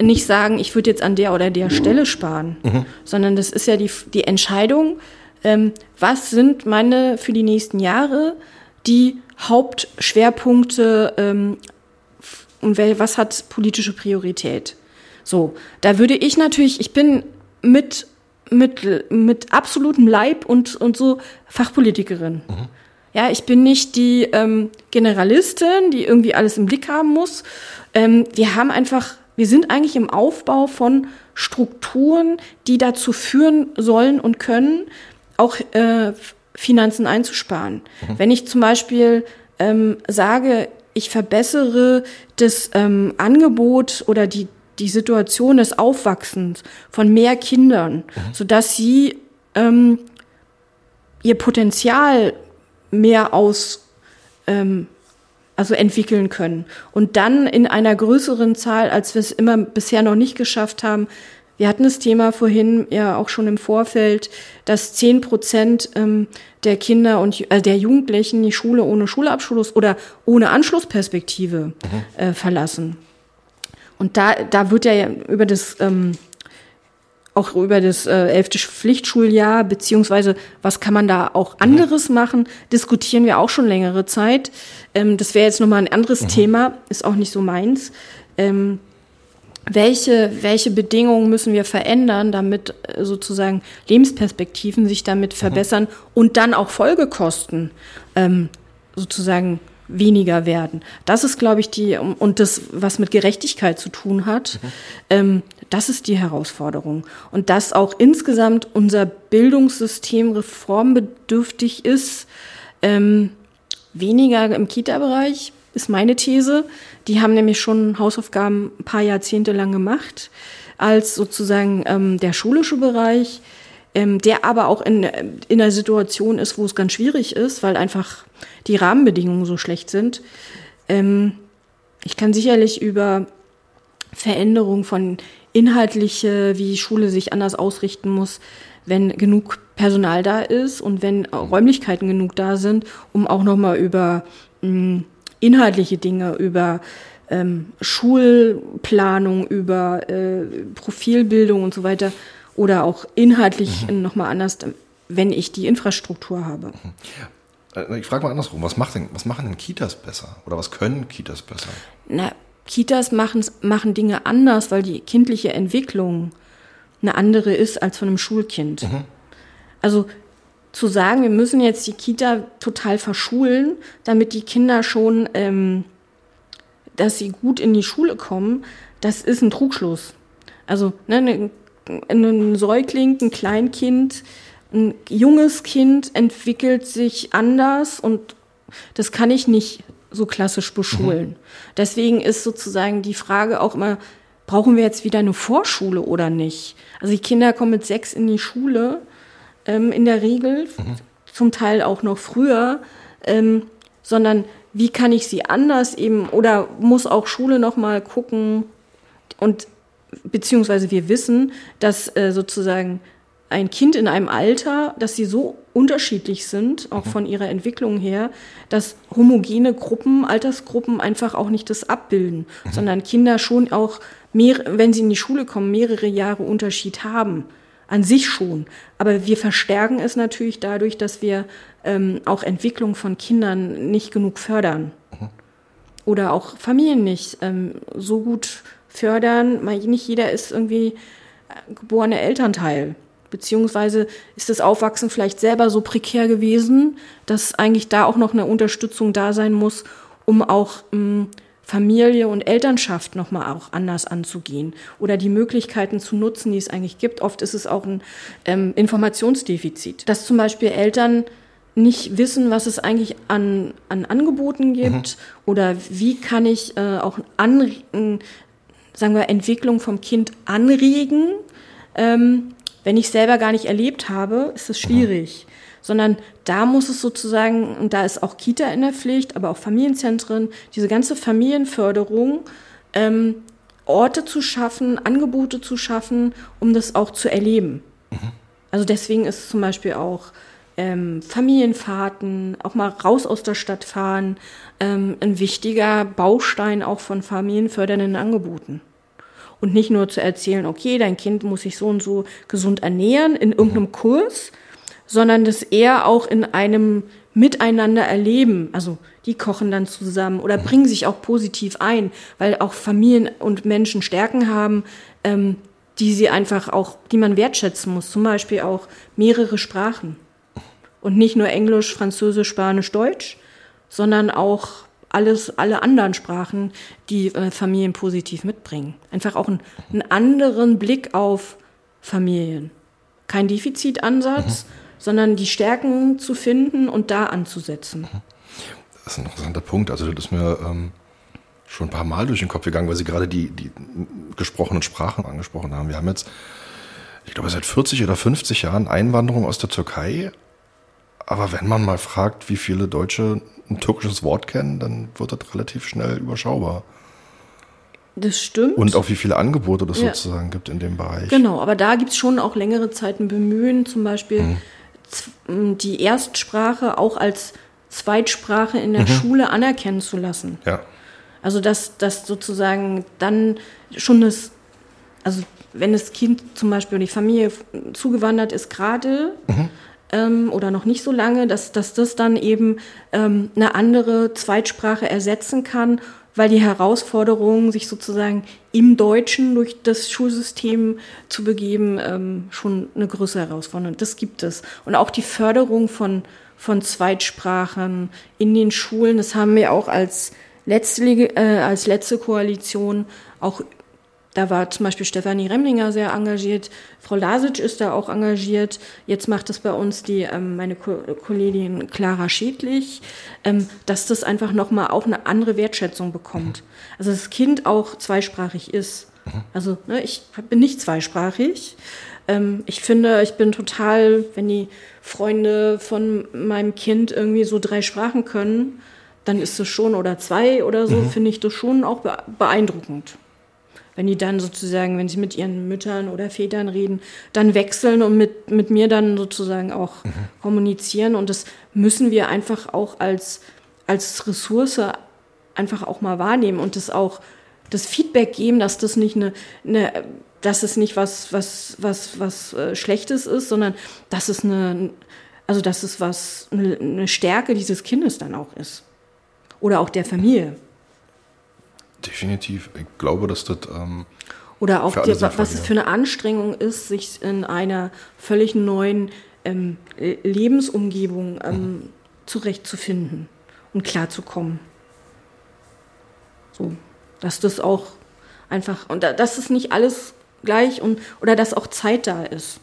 nicht sagen, ich würde jetzt an der oder der Stelle sparen, mhm. sondern das ist ja die, die Entscheidung, ähm, was sind meine für die nächsten Jahre die Hauptschwerpunkte ähm, und was hat politische Priorität. So, da würde ich natürlich, ich bin mit, mit, mit absolutem Leib und, und so Fachpolitikerin. Mhm. Ja, ich bin nicht die ähm, Generalistin, die irgendwie alles im Blick haben muss. Ähm, wir haben einfach, wir sind eigentlich im Aufbau von Strukturen, die dazu führen sollen und können, auch äh, Finanzen einzusparen. Mhm. Wenn ich zum Beispiel ähm, sage, ich verbessere das ähm, Angebot oder die, die Situation des Aufwachsens von mehr Kindern, mhm. sodass sie ähm, ihr Potenzial mehr aus, ähm, also entwickeln können. Und dann in einer größeren Zahl, als wir es immer bisher noch nicht geschafft haben. Wir hatten das Thema vorhin ja auch schon im Vorfeld, dass zehn Prozent ähm, der Kinder und äh, der Jugendlichen die Schule ohne Schulabschluss oder ohne Anschlussperspektive mhm. äh, verlassen. Und da, da wird ja über das ähm, auch über das äh, elfte Pflichtschuljahr, beziehungsweise was kann man da auch anderes mhm. machen, diskutieren wir auch schon längere Zeit. Ähm, das wäre jetzt nochmal ein anderes mhm. Thema, ist auch nicht so meins. Ähm, welche, welche Bedingungen müssen wir verändern, damit äh, sozusagen Lebensperspektiven sich damit mhm. verbessern und dann auch Folgekosten ähm, sozusagen weniger werden. Das ist, glaube ich, die, und das, was mit Gerechtigkeit zu tun hat, mhm. ähm, das ist die Herausforderung. Und dass auch insgesamt unser Bildungssystem reformbedürftig ist, ähm, weniger im Kita-Bereich, ist meine These. Die haben nämlich schon Hausaufgaben ein paar Jahrzehnte lang gemacht, als sozusagen ähm, der schulische Bereich, ähm, der aber auch in, in einer Situation ist, wo es ganz schwierig ist, weil einfach die Rahmenbedingungen so schlecht sind. Ähm, ich kann sicherlich über Veränderung von inhaltliche, wie Schule sich anders ausrichten muss, wenn genug Personal da ist und wenn Räumlichkeiten genug da sind, um auch nochmal über mh, hm, inhaltliche Dinge, über ähm, Schulplanung, über äh, Profilbildung und so weiter oder auch inhaltlich mhm. nochmal anders, wenn ich die Infrastruktur habe. Äh, ich frage mal andersrum, was, macht denn, was machen denn Kitas besser? Oder was können Kitas besser? Na, Kitas machen, machen Dinge anders, weil die kindliche Entwicklung eine andere ist als von einem Schulkind. Mhm. Also zu sagen, wir müssen jetzt die Kita total verschulen, damit die Kinder schon, ähm, dass sie gut in die Schule kommen, das ist ein Trugschluss. Also ne, ne ein Säugling, ein Kleinkind, ein junges Kind entwickelt sich anders und das kann ich nicht so klassisch beschulen. Mhm. Deswegen ist sozusagen die Frage auch immer, brauchen wir jetzt wieder eine Vorschule oder nicht? Also die Kinder kommen mit sechs in die Schule, ähm, in der Regel, mhm. zum Teil auch noch früher, ähm, sondern wie kann ich sie anders eben oder muss auch Schule noch mal gucken und beziehungsweise wir wissen, dass äh, sozusagen ein Kind in einem Alter, dass sie so unterschiedlich sind, auch mhm. von ihrer Entwicklung her, dass homogene Gruppen, Altersgruppen einfach auch nicht das abbilden, mhm. sondern Kinder schon auch, mehr, wenn sie in die Schule kommen, mehrere Jahre Unterschied haben. An sich schon. Aber wir verstärken es natürlich dadurch, dass wir ähm, auch Entwicklung von Kindern nicht genug fördern. Mhm. Oder auch Familien nicht ähm, so gut fördern. Nicht jeder ist irgendwie äh, geborener Elternteil. Beziehungsweise ist das Aufwachsen vielleicht selber so prekär gewesen, dass eigentlich da auch noch eine Unterstützung da sein muss, um auch ähm, Familie und Elternschaft nochmal auch anders anzugehen oder die Möglichkeiten zu nutzen, die es eigentlich gibt. Oft ist es auch ein ähm, Informationsdefizit, dass zum Beispiel Eltern nicht wissen, was es eigentlich an, an Angeboten gibt mhm. oder wie kann ich äh, auch an, sagen wir, Entwicklung vom Kind anregen. Ähm, wenn ich selber gar nicht erlebt habe, ist es schwierig. Mhm. Sondern da muss es sozusagen, und da ist auch Kita in der Pflicht, aber auch Familienzentren, diese ganze Familienförderung, ähm, Orte zu schaffen, Angebote zu schaffen, um das auch zu erleben. Mhm. Also deswegen ist zum Beispiel auch ähm, Familienfahrten, auch mal raus aus der Stadt fahren, ähm, ein wichtiger Baustein auch von familienfördernden Angeboten. Und nicht nur zu erzählen, okay, dein Kind muss sich so und so gesund ernähren in irgendeinem Kurs, sondern das eher auch in einem Miteinander erleben. Also die kochen dann zusammen oder bringen sich auch positiv ein, weil auch Familien und Menschen Stärken haben, ähm, die sie einfach auch, die man wertschätzen muss. Zum Beispiel auch mehrere Sprachen. Und nicht nur Englisch, Französisch, Spanisch, Deutsch, sondern auch alles, alle anderen Sprachen, die äh, Familien positiv mitbringen. Einfach auch ein, einen anderen Blick auf Familien. Kein Defizitansatz, mhm. Sondern die Stärken zu finden und da anzusetzen. Mhm. Das ist ein interessanter Punkt. Also das ist mir ähm, schon ein paar Mal durch den Kopf gegangen, weil Sie gerade die, die gesprochenen Sprachen angesprochen haben. Wir haben jetzt, ich glaube, seit 40 oder 50 Jahren Einwanderung aus der Türkei. Aber wenn man mal fragt, wie viele Deutsche ein türkisches Wort kennen, dann wird das relativ schnell überschaubar. Das stimmt. Und auch wie viele Angebote das ja. sozusagen gibt in dem Bereich. Genau, aber da gibt es schon auch längere Zeit ein Bemühen, zum Beispiel hm. Die Erstsprache auch als Zweitsprache in der mhm. Schule anerkennen zu lassen. Ja. Also dass, dass sozusagen dann schon das, also wenn das Kind zum Beispiel oder die Familie zugewandert ist gerade mhm. ähm, oder noch nicht so lange, dass, dass das dann eben ähm, eine andere Zweitsprache ersetzen kann, weil die Herausforderung, sich sozusagen im Deutschen durch das Schulsystem zu begeben, ähm, schon eine größere Herausforderung. Das gibt es. Und auch die Förderung von, von Zweitsprachen in den Schulen, das haben wir auch als letzte, äh, als letzte Koalition auch da war zum Beispiel Stefanie Remlinger sehr engagiert, Frau Lasic ist da auch engagiert. Jetzt macht es bei uns die ähm, meine Ko Kollegin Clara Schädlich, ähm, dass das einfach nochmal auch eine andere Wertschätzung bekommt. Also das Kind auch zweisprachig ist. Also ne, ich bin nicht zweisprachig. Ähm, ich finde, ich bin total, wenn die Freunde von meinem Kind irgendwie so drei Sprachen können, dann ist es schon, oder zwei oder so, mhm. finde ich das schon auch beeindruckend. Wenn die dann sozusagen, wenn sie mit ihren Müttern oder Vätern reden, dann wechseln und mit, mit mir dann sozusagen auch mhm. kommunizieren. Und das müssen wir einfach auch als, als Ressource einfach auch mal wahrnehmen und das auch das Feedback geben, dass das nicht eine, eine dass es nicht was, was, was, was äh, Schlechtes ist, sondern dass es eine, also dass es was, eine, eine Stärke dieses Kindes dann auch ist oder auch der Familie. Definitiv. Ich glaube, dass das. Ähm, oder auch, die, was es für eine Anstrengung ist, sich in einer völlig neuen ähm, Lebensumgebung ähm, mhm. zurechtzufinden und klarzukommen. So, dass das auch einfach, und dass es nicht alles gleich und, oder dass auch Zeit da ist.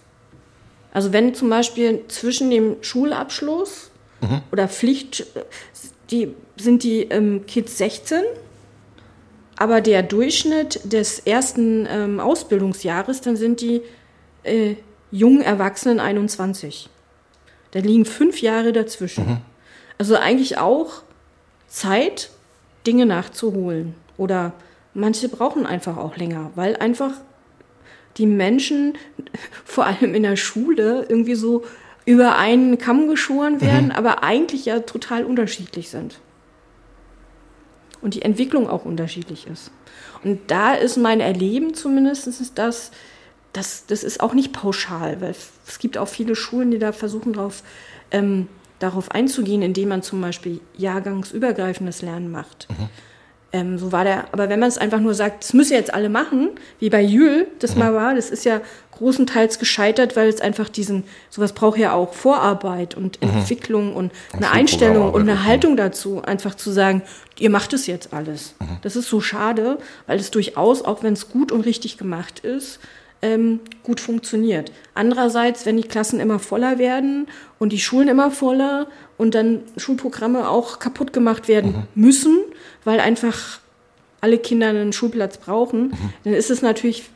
Also wenn zum Beispiel zwischen dem Schulabschluss mhm. oder Pflicht, die sind die ähm, Kids 16, aber der Durchschnitt des ersten ähm, Ausbildungsjahres, dann sind die äh, jungen Erwachsenen 21. Da liegen fünf Jahre dazwischen. Mhm. Also eigentlich auch Zeit, Dinge nachzuholen. Oder manche brauchen einfach auch länger, weil einfach die Menschen, vor allem in der Schule, irgendwie so über einen Kamm geschoren werden, mhm. aber eigentlich ja total unterschiedlich sind. Und die Entwicklung auch unterschiedlich ist. Und da ist mein Erleben zumindest, ist das, das, das ist auch nicht pauschal, weil es gibt auch viele Schulen, die da versuchen, drauf, ähm, darauf einzugehen, indem man zum Beispiel jahrgangsübergreifendes Lernen macht. Mhm. Ähm, so war der, aber wenn man es einfach nur sagt, das müssen jetzt alle machen, wie bei Jül das mhm. mal war, das ist ja großenteils gescheitert, weil es einfach diesen, sowas braucht ja auch Vorarbeit und mhm. Entwicklung und, eine Einstellung und eine Haltung dazu, einfach zu sagen, ihr macht es jetzt alles. Mhm. Das ist so schade, weil es durchaus, auch wenn es gut und richtig gemacht ist, ähm, gut funktioniert. Andererseits, wenn die Klassen immer voller werden und die Schulen immer voller und dann Schulprogramme auch kaputt gemacht werden mhm. müssen, weil einfach alle Kinder einen Schulplatz brauchen, mhm. dann ist es natürlich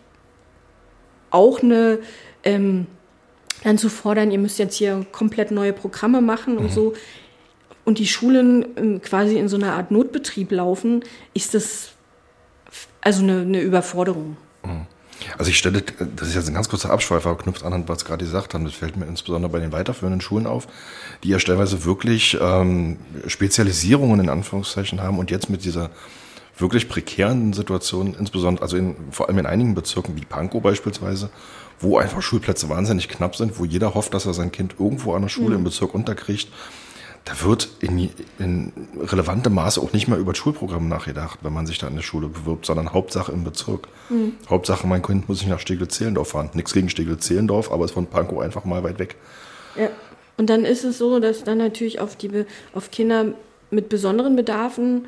auch eine, ähm, dann zu fordern, ihr müsst jetzt hier komplett neue Programme machen mhm. und so. Und die Schulen ähm, quasi in so einer Art Notbetrieb laufen, ist das also eine, eine Überforderung. Mhm. Also ich stelle, das ist jetzt ein ganz kurzer Abschweifer, knüpft an, was gerade gesagt haben. Das fällt mir insbesondere bei den weiterführenden Schulen auf, die ja stellenweise wirklich ähm, Spezialisierungen in Anführungszeichen haben und jetzt mit dieser wirklich prekären Situationen, insbesondere, also in, vor allem in einigen Bezirken wie Pankow beispielsweise, wo einfach Schulplätze wahnsinnig knapp sind, wo jeder hofft, dass er sein Kind irgendwo an der Schule mhm. im Bezirk unterkriegt. Da wird in, in relevantem Maße auch nicht mehr über das Schulprogramm nachgedacht, wenn man sich da in der Schule bewirbt, sondern Hauptsache im Bezirk. Mhm. Hauptsache, mein Kind muss nicht nach Steglitz-Zehlendorf fahren. Nichts gegen Steglitz-Zehlendorf, aber ist von Pankow einfach mal weit weg. Ja. Und dann ist es so, dass dann natürlich auf, die, auf Kinder mit besonderen Bedarfen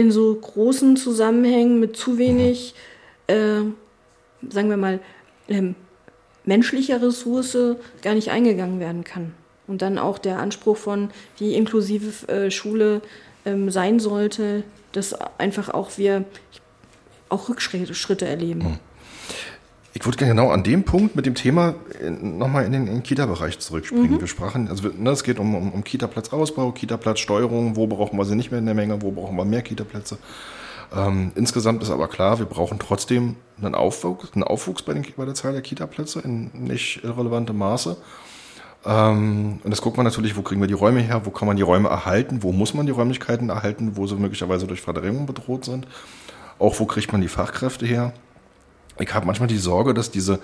in so großen Zusammenhängen mit zu wenig, äh, sagen wir mal, ähm, menschlicher Ressource gar nicht eingegangen werden kann. Und dann auch der Anspruch von, wie inklusive äh, Schule ähm, sein sollte, dass einfach auch wir auch Rückschritte erleben. Mhm. Ich würde gerne genau an dem Punkt mit dem Thema nochmal in den, den Kita-Bereich zurückspringen. Mhm. Wir sprachen, also ne, es geht um, um, um Kita-Platzausbau, Kita-Platzsteuerung, wo brauchen wir sie nicht mehr in der Menge, wo brauchen wir mehr Kita-Plätze. Ähm, insgesamt ist aber klar, wir brauchen trotzdem einen Aufwuchs, einen Aufwuchs bei, den, bei der Zahl der Kita-Plätze in nicht irrelevantem Maße. Ähm, und das guckt man natürlich, wo kriegen wir die Räume her, wo kann man die Räume erhalten, wo muss man die Räumlichkeiten erhalten, wo sie möglicherweise durch Verdrängung bedroht sind. Auch wo kriegt man die Fachkräfte her ich habe manchmal die Sorge, dass diese,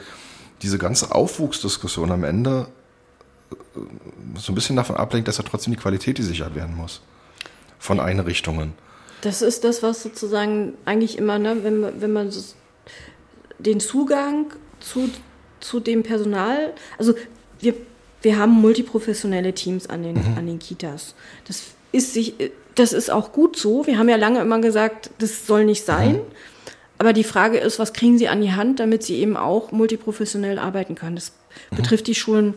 diese ganze Aufwuchsdiskussion am Ende äh, so ein bisschen davon ablenkt, dass ja trotzdem die Qualität gesichert werden muss von Einrichtungen. Das ist das, was sozusagen eigentlich immer, ne, wenn man, wenn man den Zugang zu, zu dem Personal, also wir, wir haben multiprofessionelle Teams an den, mhm. an den Kitas. Das ist, sich, das ist auch gut so. Wir haben ja lange immer gesagt, das soll nicht sein. Mhm. Aber die Frage ist, was kriegen sie an die Hand, damit sie eben auch multiprofessionell arbeiten können? Das mhm. betrifft die Schulen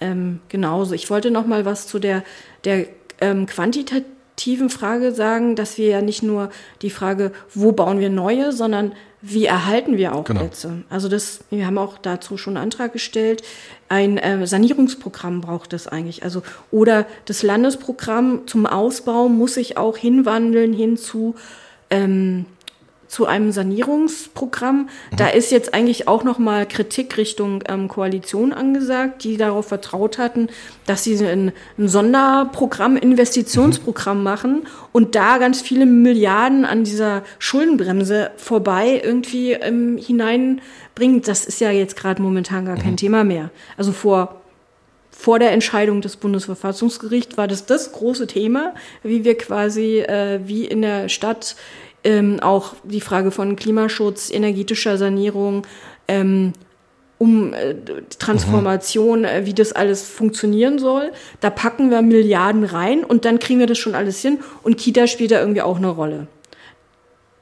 ähm, genauso. Ich wollte noch mal was zu der, der ähm, quantitativen Frage sagen, dass wir ja nicht nur die Frage, wo bauen wir neue, sondern wie erhalten wir auch genau. Plätze? Also das, wir haben auch dazu schon einen Antrag gestellt. Ein äh, Sanierungsprogramm braucht es eigentlich. Also oder das Landesprogramm zum Ausbau muss sich auch hinwandeln hin zu ähm, zu einem Sanierungsprogramm. Mhm. Da ist jetzt eigentlich auch noch mal Kritik Richtung ähm, Koalition angesagt, die darauf vertraut hatten, dass sie ein, ein Sonderprogramm, Investitionsprogramm mhm. machen und da ganz viele Milliarden an dieser Schuldenbremse vorbei irgendwie ähm, hineinbringen. Das ist ja jetzt gerade momentan gar mhm. kein Thema mehr. Also vor vor der Entscheidung des Bundesverfassungsgerichts war das das große Thema, wie wir quasi äh, wie in der Stadt ähm, auch die Frage von Klimaschutz, energetischer Sanierung, ähm, um äh, Transformation, äh, wie das alles funktionieren soll. Da packen wir Milliarden rein und dann kriegen wir das schon alles hin. Und Kita spielt da irgendwie auch eine Rolle.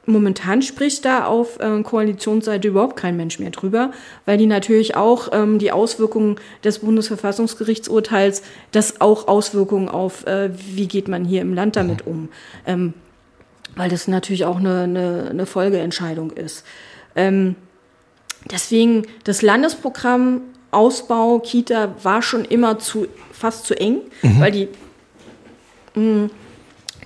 Momentan spricht da auf äh, Koalitionsseite überhaupt kein Mensch mehr drüber, weil die natürlich auch ähm, die Auswirkungen des Bundesverfassungsgerichtsurteils, das auch Auswirkungen auf, äh, wie geht man hier im Land damit um. Ähm, weil das natürlich auch eine, eine, eine Folgeentscheidung ist. Ähm, deswegen das Landesprogramm Ausbau Kita war schon immer zu fast zu eng, mhm. weil die mh, mm,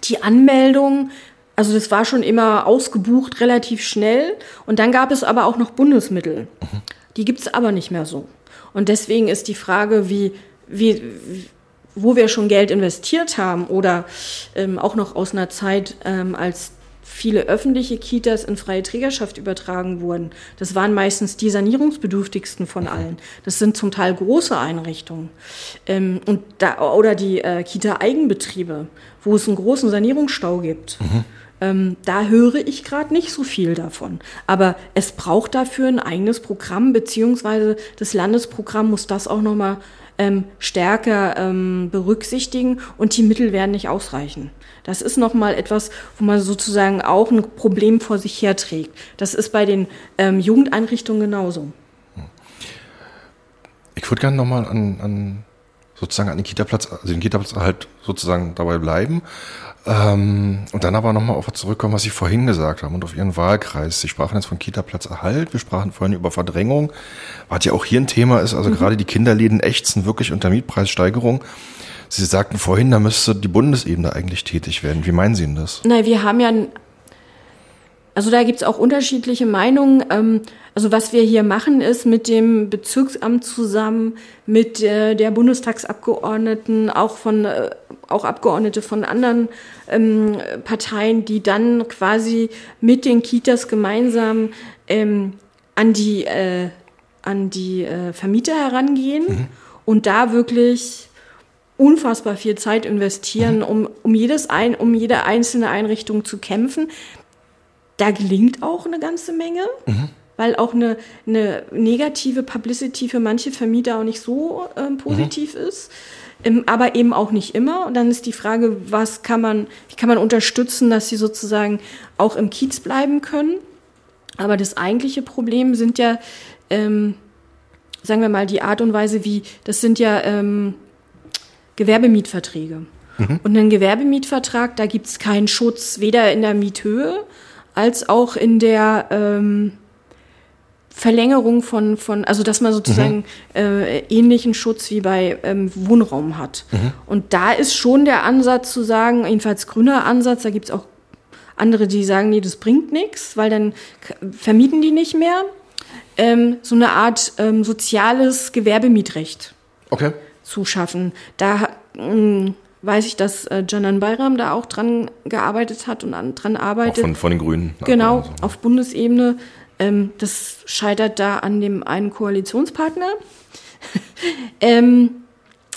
die Anmeldung also das war schon immer ausgebucht, relativ schnell. Und dann gab es aber auch noch Bundesmittel. Mhm. Die gibt es aber nicht mehr so. Und deswegen ist die Frage, wie, wie, wo wir schon Geld investiert haben oder ähm, auch noch aus einer Zeit, ähm, als viele öffentliche Kitas in freie Trägerschaft übertragen wurden. Das waren meistens die sanierungsbedürftigsten von allen. Das sind zum Teil große Einrichtungen. Ähm, und da, oder die äh, Kita-Eigenbetriebe, wo es einen großen Sanierungsstau gibt. Mhm. Ähm, da höre ich gerade nicht so viel davon. Aber es braucht dafür ein eigenes Programm, beziehungsweise das Landesprogramm muss das auch nochmal ähm, stärker ähm, berücksichtigen und die Mittel werden nicht ausreichen. Das ist nochmal etwas, wo man sozusagen auch ein Problem vor sich herträgt. Das ist bei den ähm, Jugendeinrichtungen genauso. Ich würde gerne nochmal an, an sozusagen an den Kita-Platz, also den Kita-Platz halt sozusagen dabei bleiben. Ähm, und dann aber nochmal auf was zurückkommen, was Sie vorhin gesagt haben und auf Ihren Wahlkreis. Sie sprachen jetzt von Kita-Platzerhalt, wir sprachen vorhin über Verdrängung, was ja auch hier ein Thema ist. Also mhm. gerade die Kinderläden ächzen wirklich unter Mietpreissteigerung. Sie sagten vorhin, da müsste die Bundesebene eigentlich tätig werden. Wie meinen Sie denn das? Nein, wir haben ja also da gibt's auch unterschiedliche Meinungen. Ähm, also was wir hier machen, ist mit dem Bezirksamt zusammen, mit äh, der Bundestagsabgeordneten, auch von äh, auch Abgeordnete von anderen ähm, Parteien, die dann quasi mit den Kitas gemeinsam ähm, an die äh, an die Vermieter herangehen mhm. und da wirklich unfassbar viel Zeit investieren, mhm. um, um, jedes ein, um jede einzelne Einrichtung zu kämpfen. Da gelingt auch eine ganze Menge, mhm. weil auch eine, eine negative Publicity für manche Vermieter auch nicht so ähm, positiv mhm. ist. Ähm, aber eben auch nicht immer. Und dann ist die Frage, was kann man, wie kann man unterstützen, dass sie sozusagen auch im Kiez bleiben können. Aber das eigentliche Problem sind ja, ähm, sagen wir mal, die Art und Weise, wie, das sind ja ähm, Gewerbemietverträge. Mhm. Und ein Gewerbemietvertrag, da gibt es keinen Schutz, weder in der Miethöhe als auch in der ähm, Verlängerung von, von, also dass man sozusagen mhm. äh, ähnlichen Schutz wie bei ähm, Wohnraum hat. Mhm. Und da ist schon der Ansatz zu sagen, jedenfalls grüner Ansatz, da gibt es auch andere, die sagen, nee, das bringt nichts, weil dann vermieten die nicht mehr. Ähm, so eine Art ähm, soziales Gewerbemietrecht. Okay zu schaffen. Da äh, weiß ich, dass äh, Janan Bayram da auch dran gearbeitet hat und an, dran arbeitet. Auch von, von den Grünen. Genau, so. auf Bundesebene. Ähm, das scheitert da an dem einen Koalitionspartner. ähm,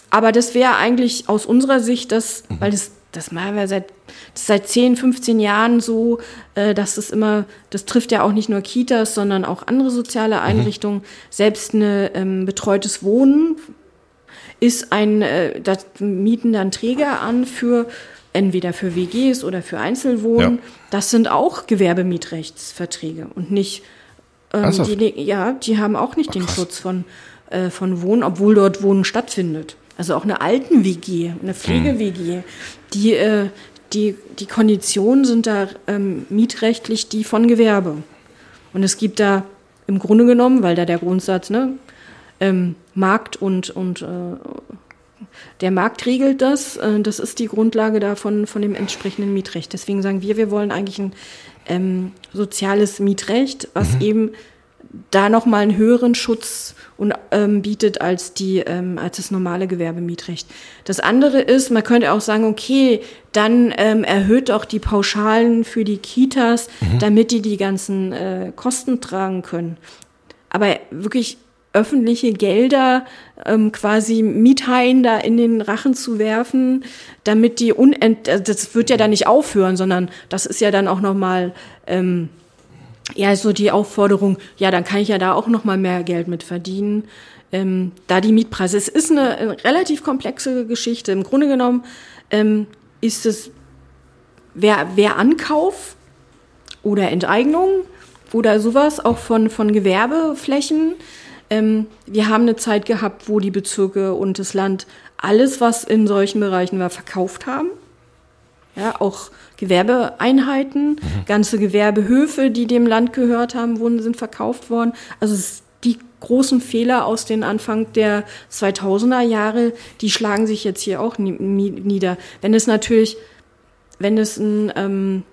aber das wäre eigentlich aus unserer Sicht das, mhm. weil das, das machen wir seit, seit 10, 15 Jahren so, äh, dass es immer, das trifft ja auch nicht nur Kitas, sondern auch andere soziale mhm. Einrichtungen, mhm. selbst ein ähm, betreutes Wohnen ist ein, äh, das mieten dann Träger an für entweder für WGs oder für Einzelwohnen. Ja. Das sind auch Gewerbemietrechtsverträge und nicht ähm, die, ja, die haben auch nicht Ach, den Schutz von, äh, von Wohnen, obwohl dort Wohnen stattfindet. Also auch eine alten WG, eine Pflege-WG, hm. die, äh, die, die Konditionen sind da ähm, mietrechtlich die von Gewerbe. Und es gibt da im Grunde genommen, weil da der Grundsatz, ne, ähm, Markt und, und äh, der Markt regelt das. Äh, das ist die Grundlage davon von dem entsprechenden Mietrecht. Deswegen sagen wir, wir wollen eigentlich ein ähm, soziales Mietrecht, was mhm. eben da nochmal einen höheren Schutz und, ähm, bietet als, die, ähm, als das normale Gewerbemietrecht. Das andere ist, man könnte auch sagen, okay, dann ähm, erhöht auch die Pauschalen für die Kitas, mhm. damit die die ganzen äh, Kosten tragen können. Aber wirklich öffentliche Gelder ähm, quasi Miethaien da in den Rachen zu werfen, damit die unent äh, das wird ja dann nicht aufhören, sondern das ist ja dann auch nochmal ähm, ja so die Aufforderung, ja, dann kann ich ja da auch nochmal mehr Geld mit verdienen. Ähm, da die Mietpreise, es ist eine, eine relativ komplexe Geschichte. Im Grunde genommen ähm, ist es wer, wer Ankauf oder Enteignung oder sowas auch von, von Gewerbeflächen ähm, wir haben eine Zeit gehabt, wo die Bezirke und das Land alles, was in solchen Bereichen war, verkauft haben. Ja, auch Gewerbeeinheiten, mhm. ganze Gewerbehöfe, die dem Land gehört haben, wurden, sind verkauft worden. Also die großen Fehler aus den Anfang der 2000er Jahre, die schlagen sich jetzt hier auch nieder. Wenn es natürlich, wenn es ein, ähm,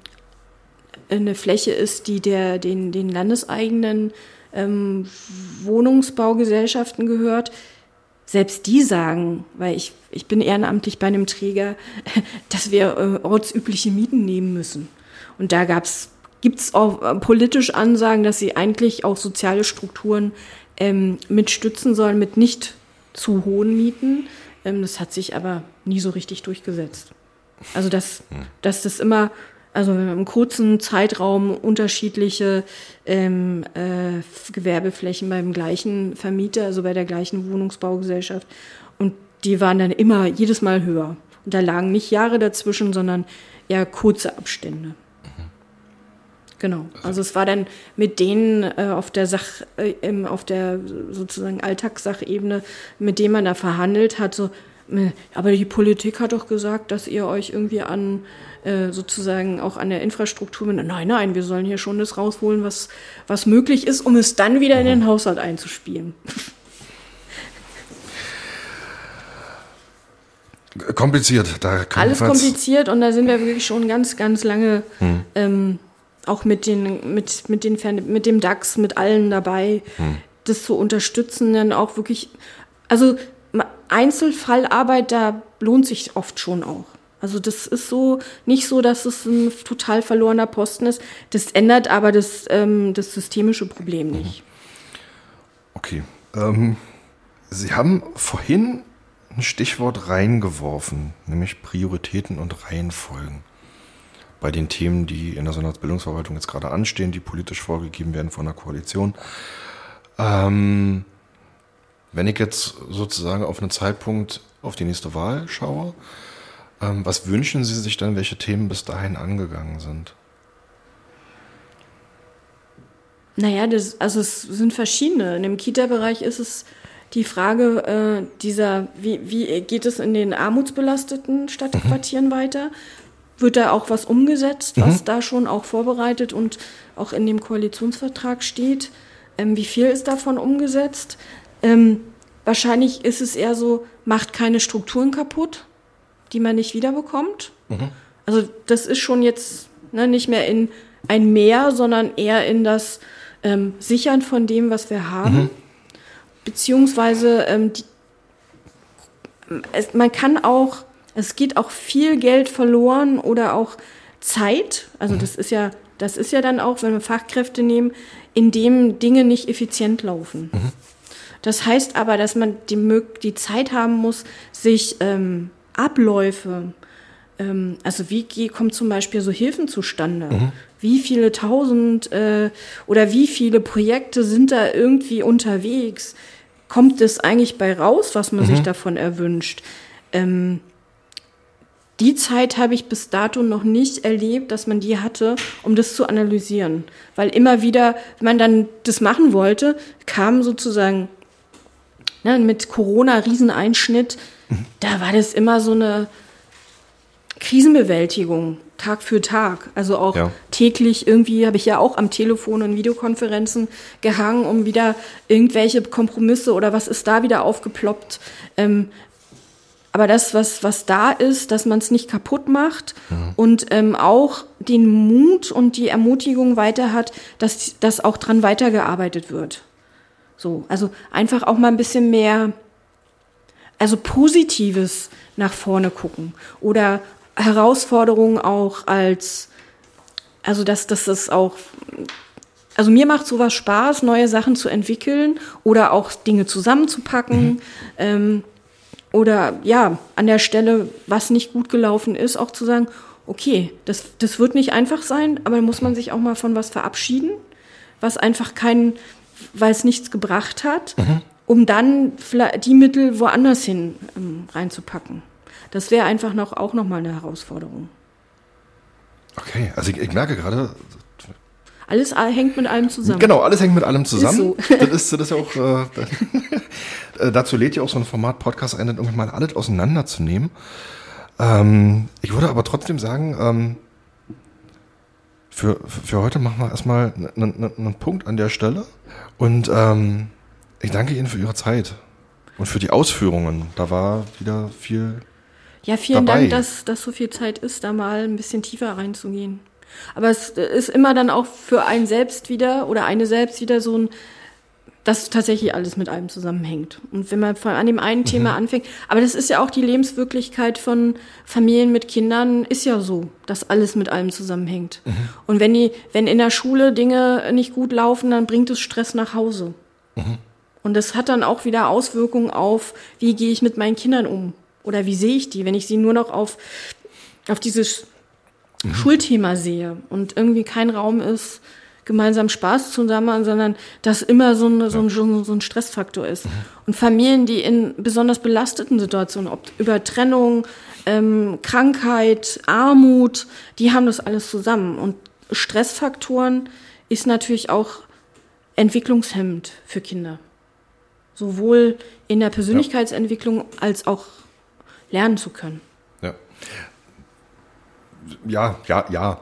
eine Fläche ist, die der, den, den landeseigenen ähm, Wohnungsbaugesellschaften gehört, selbst die sagen, weil ich, ich bin ehrenamtlich bei einem Träger, dass wir äh, ortsübliche Mieten nehmen müssen. Und da gab's, gibt's auch äh, politisch Ansagen, dass sie eigentlich auch soziale Strukturen ähm, mitstützen sollen mit nicht zu hohen Mieten. Ähm, das hat sich aber nie so richtig durchgesetzt. Also dass, hm. dass das immer also wenn man im kurzen Zeitraum unterschiedliche ähm, äh, Gewerbeflächen beim gleichen Vermieter, also bei der gleichen Wohnungsbaugesellschaft. Und die waren dann immer jedes Mal höher. Und da lagen nicht Jahre dazwischen, sondern eher kurze Abstände. Mhm. Genau. Also es war dann mit denen äh, auf der Sach, äh, auf der sozusagen Alltagssachebene, mit denen man da verhandelt hat, so, aber die Politik hat doch gesagt, dass ihr euch irgendwie an äh, sozusagen auch an der Infrastruktur. Nein, nein, wir sollen hier schon das rausholen, was, was möglich ist, um es dann wieder in den Haushalt einzuspielen. Kompliziert, da Alles kompliziert und da sind wir wirklich schon ganz, ganz lange hm. ähm, auch mit, den, mit, mit, den Fern mit dem DAX, mit allen dabei, hm. das zu unterstützen, dann auch wirklich, also Einzelfallarbeit, da lohnt sich oft schon auch. Also das ist so nicht so, dass es ein total verlorener Posten ist. Das ändert aber das, ähm, das systemische Problem nicht. Okay. Ähm, Sie haben vorhin ein Stichwort reingeworfen, nämlich Prioritäten und Reihenfolgen. Bei den Themen, die in der Sonderbildungsverwaltung jetzt gerade anstehen, die politisch vorgegeben werden von der Koalition. Ähm, wenn ich jetzt sozusagen auf einen Zeitpunkt auf die nächste Wahl schaue, ähm, was wünschen Sie sich dann, welche Themen bis dahin angegangen sind? Naja, das, also es sind verschiedene. In dem Kita-Bereich ist es die Frage äh, dieser, wie, wie geht es in den armutsbelasteten Stadtquartieren mhm. weiter? Wird da auch was umgesetzt, was mhm. da schon auch vorbereitet und auch in dem Koalitionsvertrag steht? Ähm, wie viel ist davon umgesetzt? Ähm, wahrscheinlich ist es eher so, macht keine Strukturen kaputt die man nicht wiederbekommt. Mhm. Also das ist schon jetzt ne, nicht mehr in ein Mehr, sondern eher in das ähm, Sichern von dem, was wir haben. Mhm. Beziehungsweise ähm, die, es, man kann auch, es geht auch viel Geld verloren oder auch Zeit. Also mhm. das ist ja, das ist ja dann auch, wenn wir Fachkräfte nehmen, in dem Dinge nicht effizient laufen. Mhm. Das heißt aber, dass man die, die Zeit haben muss, sich ähm, Abläufe, ähm, also wie kommen zum Beispiel so Hilfen zustande? Mhm. Wie viele tausend äh, oder wie viele Projekte sind da irgendwie unterwegs? Kommt es eigentlich bei raus, was man mhm. sich davon erwünscht? Ähm, die Zeit habe ich bis dato noch nicht erlebt, dass man die hatte, um das zu analysieren. Weil immer wieder, wenn man dann das machen wollte, kam sozusagen ne, mit Corona Rieseneinschnitt, da war das immer so eine Krisenbewältigung, Tag für Tag. Also auch ja. täglich irgendwie habe ich ja auch am Telefon und Videokonferenzen gehangen, um wieder irgendwelche Kompromisse oder was ist da wieder aufgeploppt. Ähm, aber das, was, was da ist, dass man es nicht kaputt macht mhm. und ähm, auch den Mut und die Ermutigung weiter hat, dass, dass auch dran weitergearbeitet wird. So, also einfach auch mal ein bisschen mehr also Positives nach vorne gucken oder Herausforderungen auch als, also dass, dass das auch, also mir macht sowas Spaß, neue Sachen zu entwickeln oder auch Dinge zusammenzupacken. Mhm. Ähm, oder ja, an der Stelle, was nicht gut gelaufen ist, auch zu sagen, okay, das, das wird nicht einfach sein, aber muss man sich auch mal von was verabschieden, was einfach keinen, weil es nichts gebracht hat. Mhm um dann die Mittel woanders hin ähm, reinzupacken. Das wäre einfach noch, auch nochmal eine Herausforderung. Okay, also ich, ich merke gerade, alles hängt mit allem zusammen. Genau, alles hängt mit allem zusammen. Ist so. das, ist, das ist ja auch, äh, dazu lädt ja auch so ein Format Podcast ein, um mal alles auseinanderzunehmen. Ähm, ich würde aber trotzdem sagen, ähm, für, für heute machen wir erstmal einen, einen Punkt an der Stelle. Und ähm, ich danke Ihnen für Ihre Zeit und für die Ausführungen. Da war wieder viel. Ja, vielen dabei. Dank, dass, dass so viel Zeit ist, da mal ein bisschen tiefer reinzugehen. Aber es ist immer dann auch für einen selbst wieder oder eine selbst wieder so ein, dass tatsächlich alles mit allem zusammenhängt. Und wenn man an dem einen Thema mhm. anfängt, aber das ist ja auch die Lebenswirklichkeit von Familien mit Kindern, ist ja so, dass alles mit allem zusammenhängt. Mhm. Und wenn die, wenn in der Schule Dinge nicht gut laufen, dann bringt es Stress nach Hause. Mhm. Und das hat dann auch wieder Auswirkungen auf, wie gehe ich mit meinen Kindern um? Oder wie sehe ich die, wenn ich sie nur noch auf, auf dieses mhm. Schulthema sehe und irgendwie kein Raum ist, gemeinsam Spaß zusammen, sondern das immer so, eine, so, ein, so ein Stressfaktor ist. Und Familien, die in besonders belasteten Situationen, ob über Trennung, ähm, Krankheit, Armut, die haben das alles zusammen. Und Stressfaktoren ist natürlich auch entwicklungshemmend für Kinder sowohl in der Persönlichkeitsentwicklung als auch lernen zu können. Ja. Ja, ja, ja.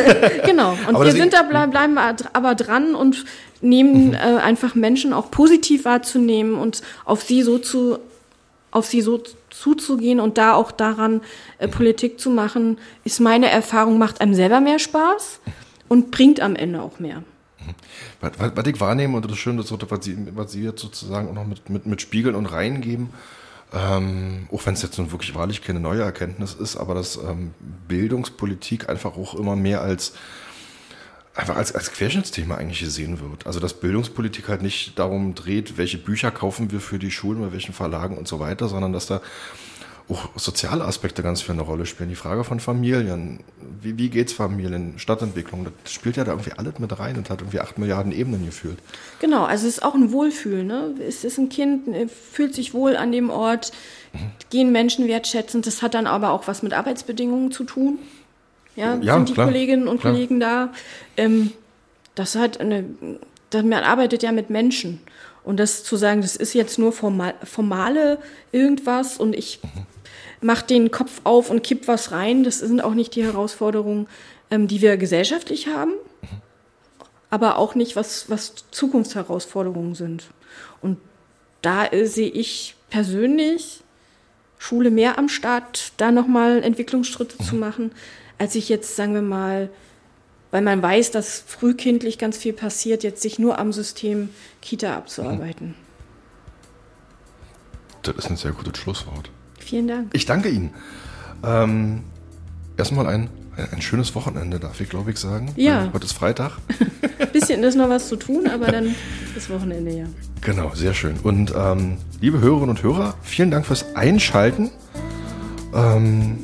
genau. Und aber wir sind da ble bleiben aber dran und nehmen mhm. äh, einfach Menschen auch positiv wahrzunehmen und auf sie so zu auf sie so zuzugehen und da auch daran äh, Politik zu machen, ist meine Erfahrung, macht einem selber mehr Spaß und bringt am Ende auch mehr. Was, was, was ich wahrnehme, und das ist schön, das, was, Sie, was Sie jetzt sozusagen auch noch mit, mit, mit Spiegeln und reingeben, ähm, auch wenn es jetzt nun wirklich wahrlich keine neue Erkenntnis ist, aber dass ähm, Bildungspolitik einfach auch immer mehr als einfach als, als Querschnittsthema eigentlich gesehen wird. Also dass Bildungspolitik halt nicht darum dreht, welche Bücher kaufen wir für die Schulen, bei welchen Verlagen und so weiter, sondern dass da auch soziale Aspekte ganz viel eine Rolle spielen. Die Frage von Familien, wie, wie geht's Familien, Stadtentwicklung, das spielt ja da irgendwie alles mit rein und hat irgendwie acht Milliarden Ebenen gefühlt. Genau, also es ist auch ein Wohlfühlen. Ne? Es ist ein Kind, äh, fühlt sich wohl an dem Ort, mhm. gehen Menschen wertschätzend. Das hat dann aber auch was mit Arbeitsbedingungen zu tun. Ja, ja sind die klar, Kolleginnen und klar. Kollegen da. Ähm, das hat eine, man arbeitet ja mit Menschen. Und das zu sagen, das ist jetzt nur formal, formale irgendwas und ich mhm macht den Kopf auf und kippt was rein. Das sind auch nicht die Herausforderungen, ähm, die wir gesellschaftlich haben, aber auch nicht, was, was Zukunftsherausforderungen sind. Und da äh, sehe ich persönlich Schule mehr am Start, da nochmal Entwicklungsschritte mhm. zu machen, als ich jetzt, sagen wir mal, weil man weiß, dass frühkindlich ganz viel passiert, jetzt sich nur am System Kita abzuarbeiten. Das ist ein sehr gutes Schlusswort. Vielen Dank. Ich danke Ihnen. Ähm, erstmal ein, ein, schönes Wochenende, darf ich glaube ich sagen. Ja. Heute ist Freitag. Ein bisschen ist noch was zu tun, aber dann das Wochenende, ja. Genau, sehr schön. Und ähm, liebe Hörerinnen und Hörer, vielen Dank fürs Einschalten. Ähm,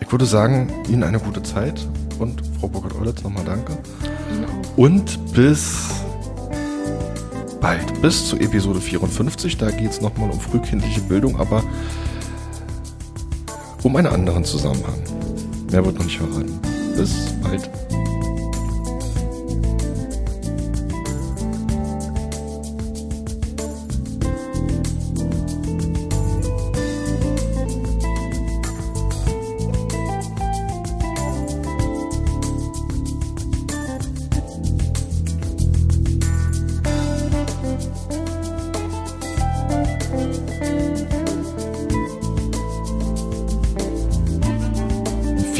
ich würde sagen, Ihnen eine gute Zeit und Frau Burkhard-Eulitz nochmal danke. Und bis bald, bis zu Episode 54. Da geht es nochmal um frühkindliche Bildung, aber um einen anderen Zusammenhang. Mehr wird noch nicht verraten. Bis bald.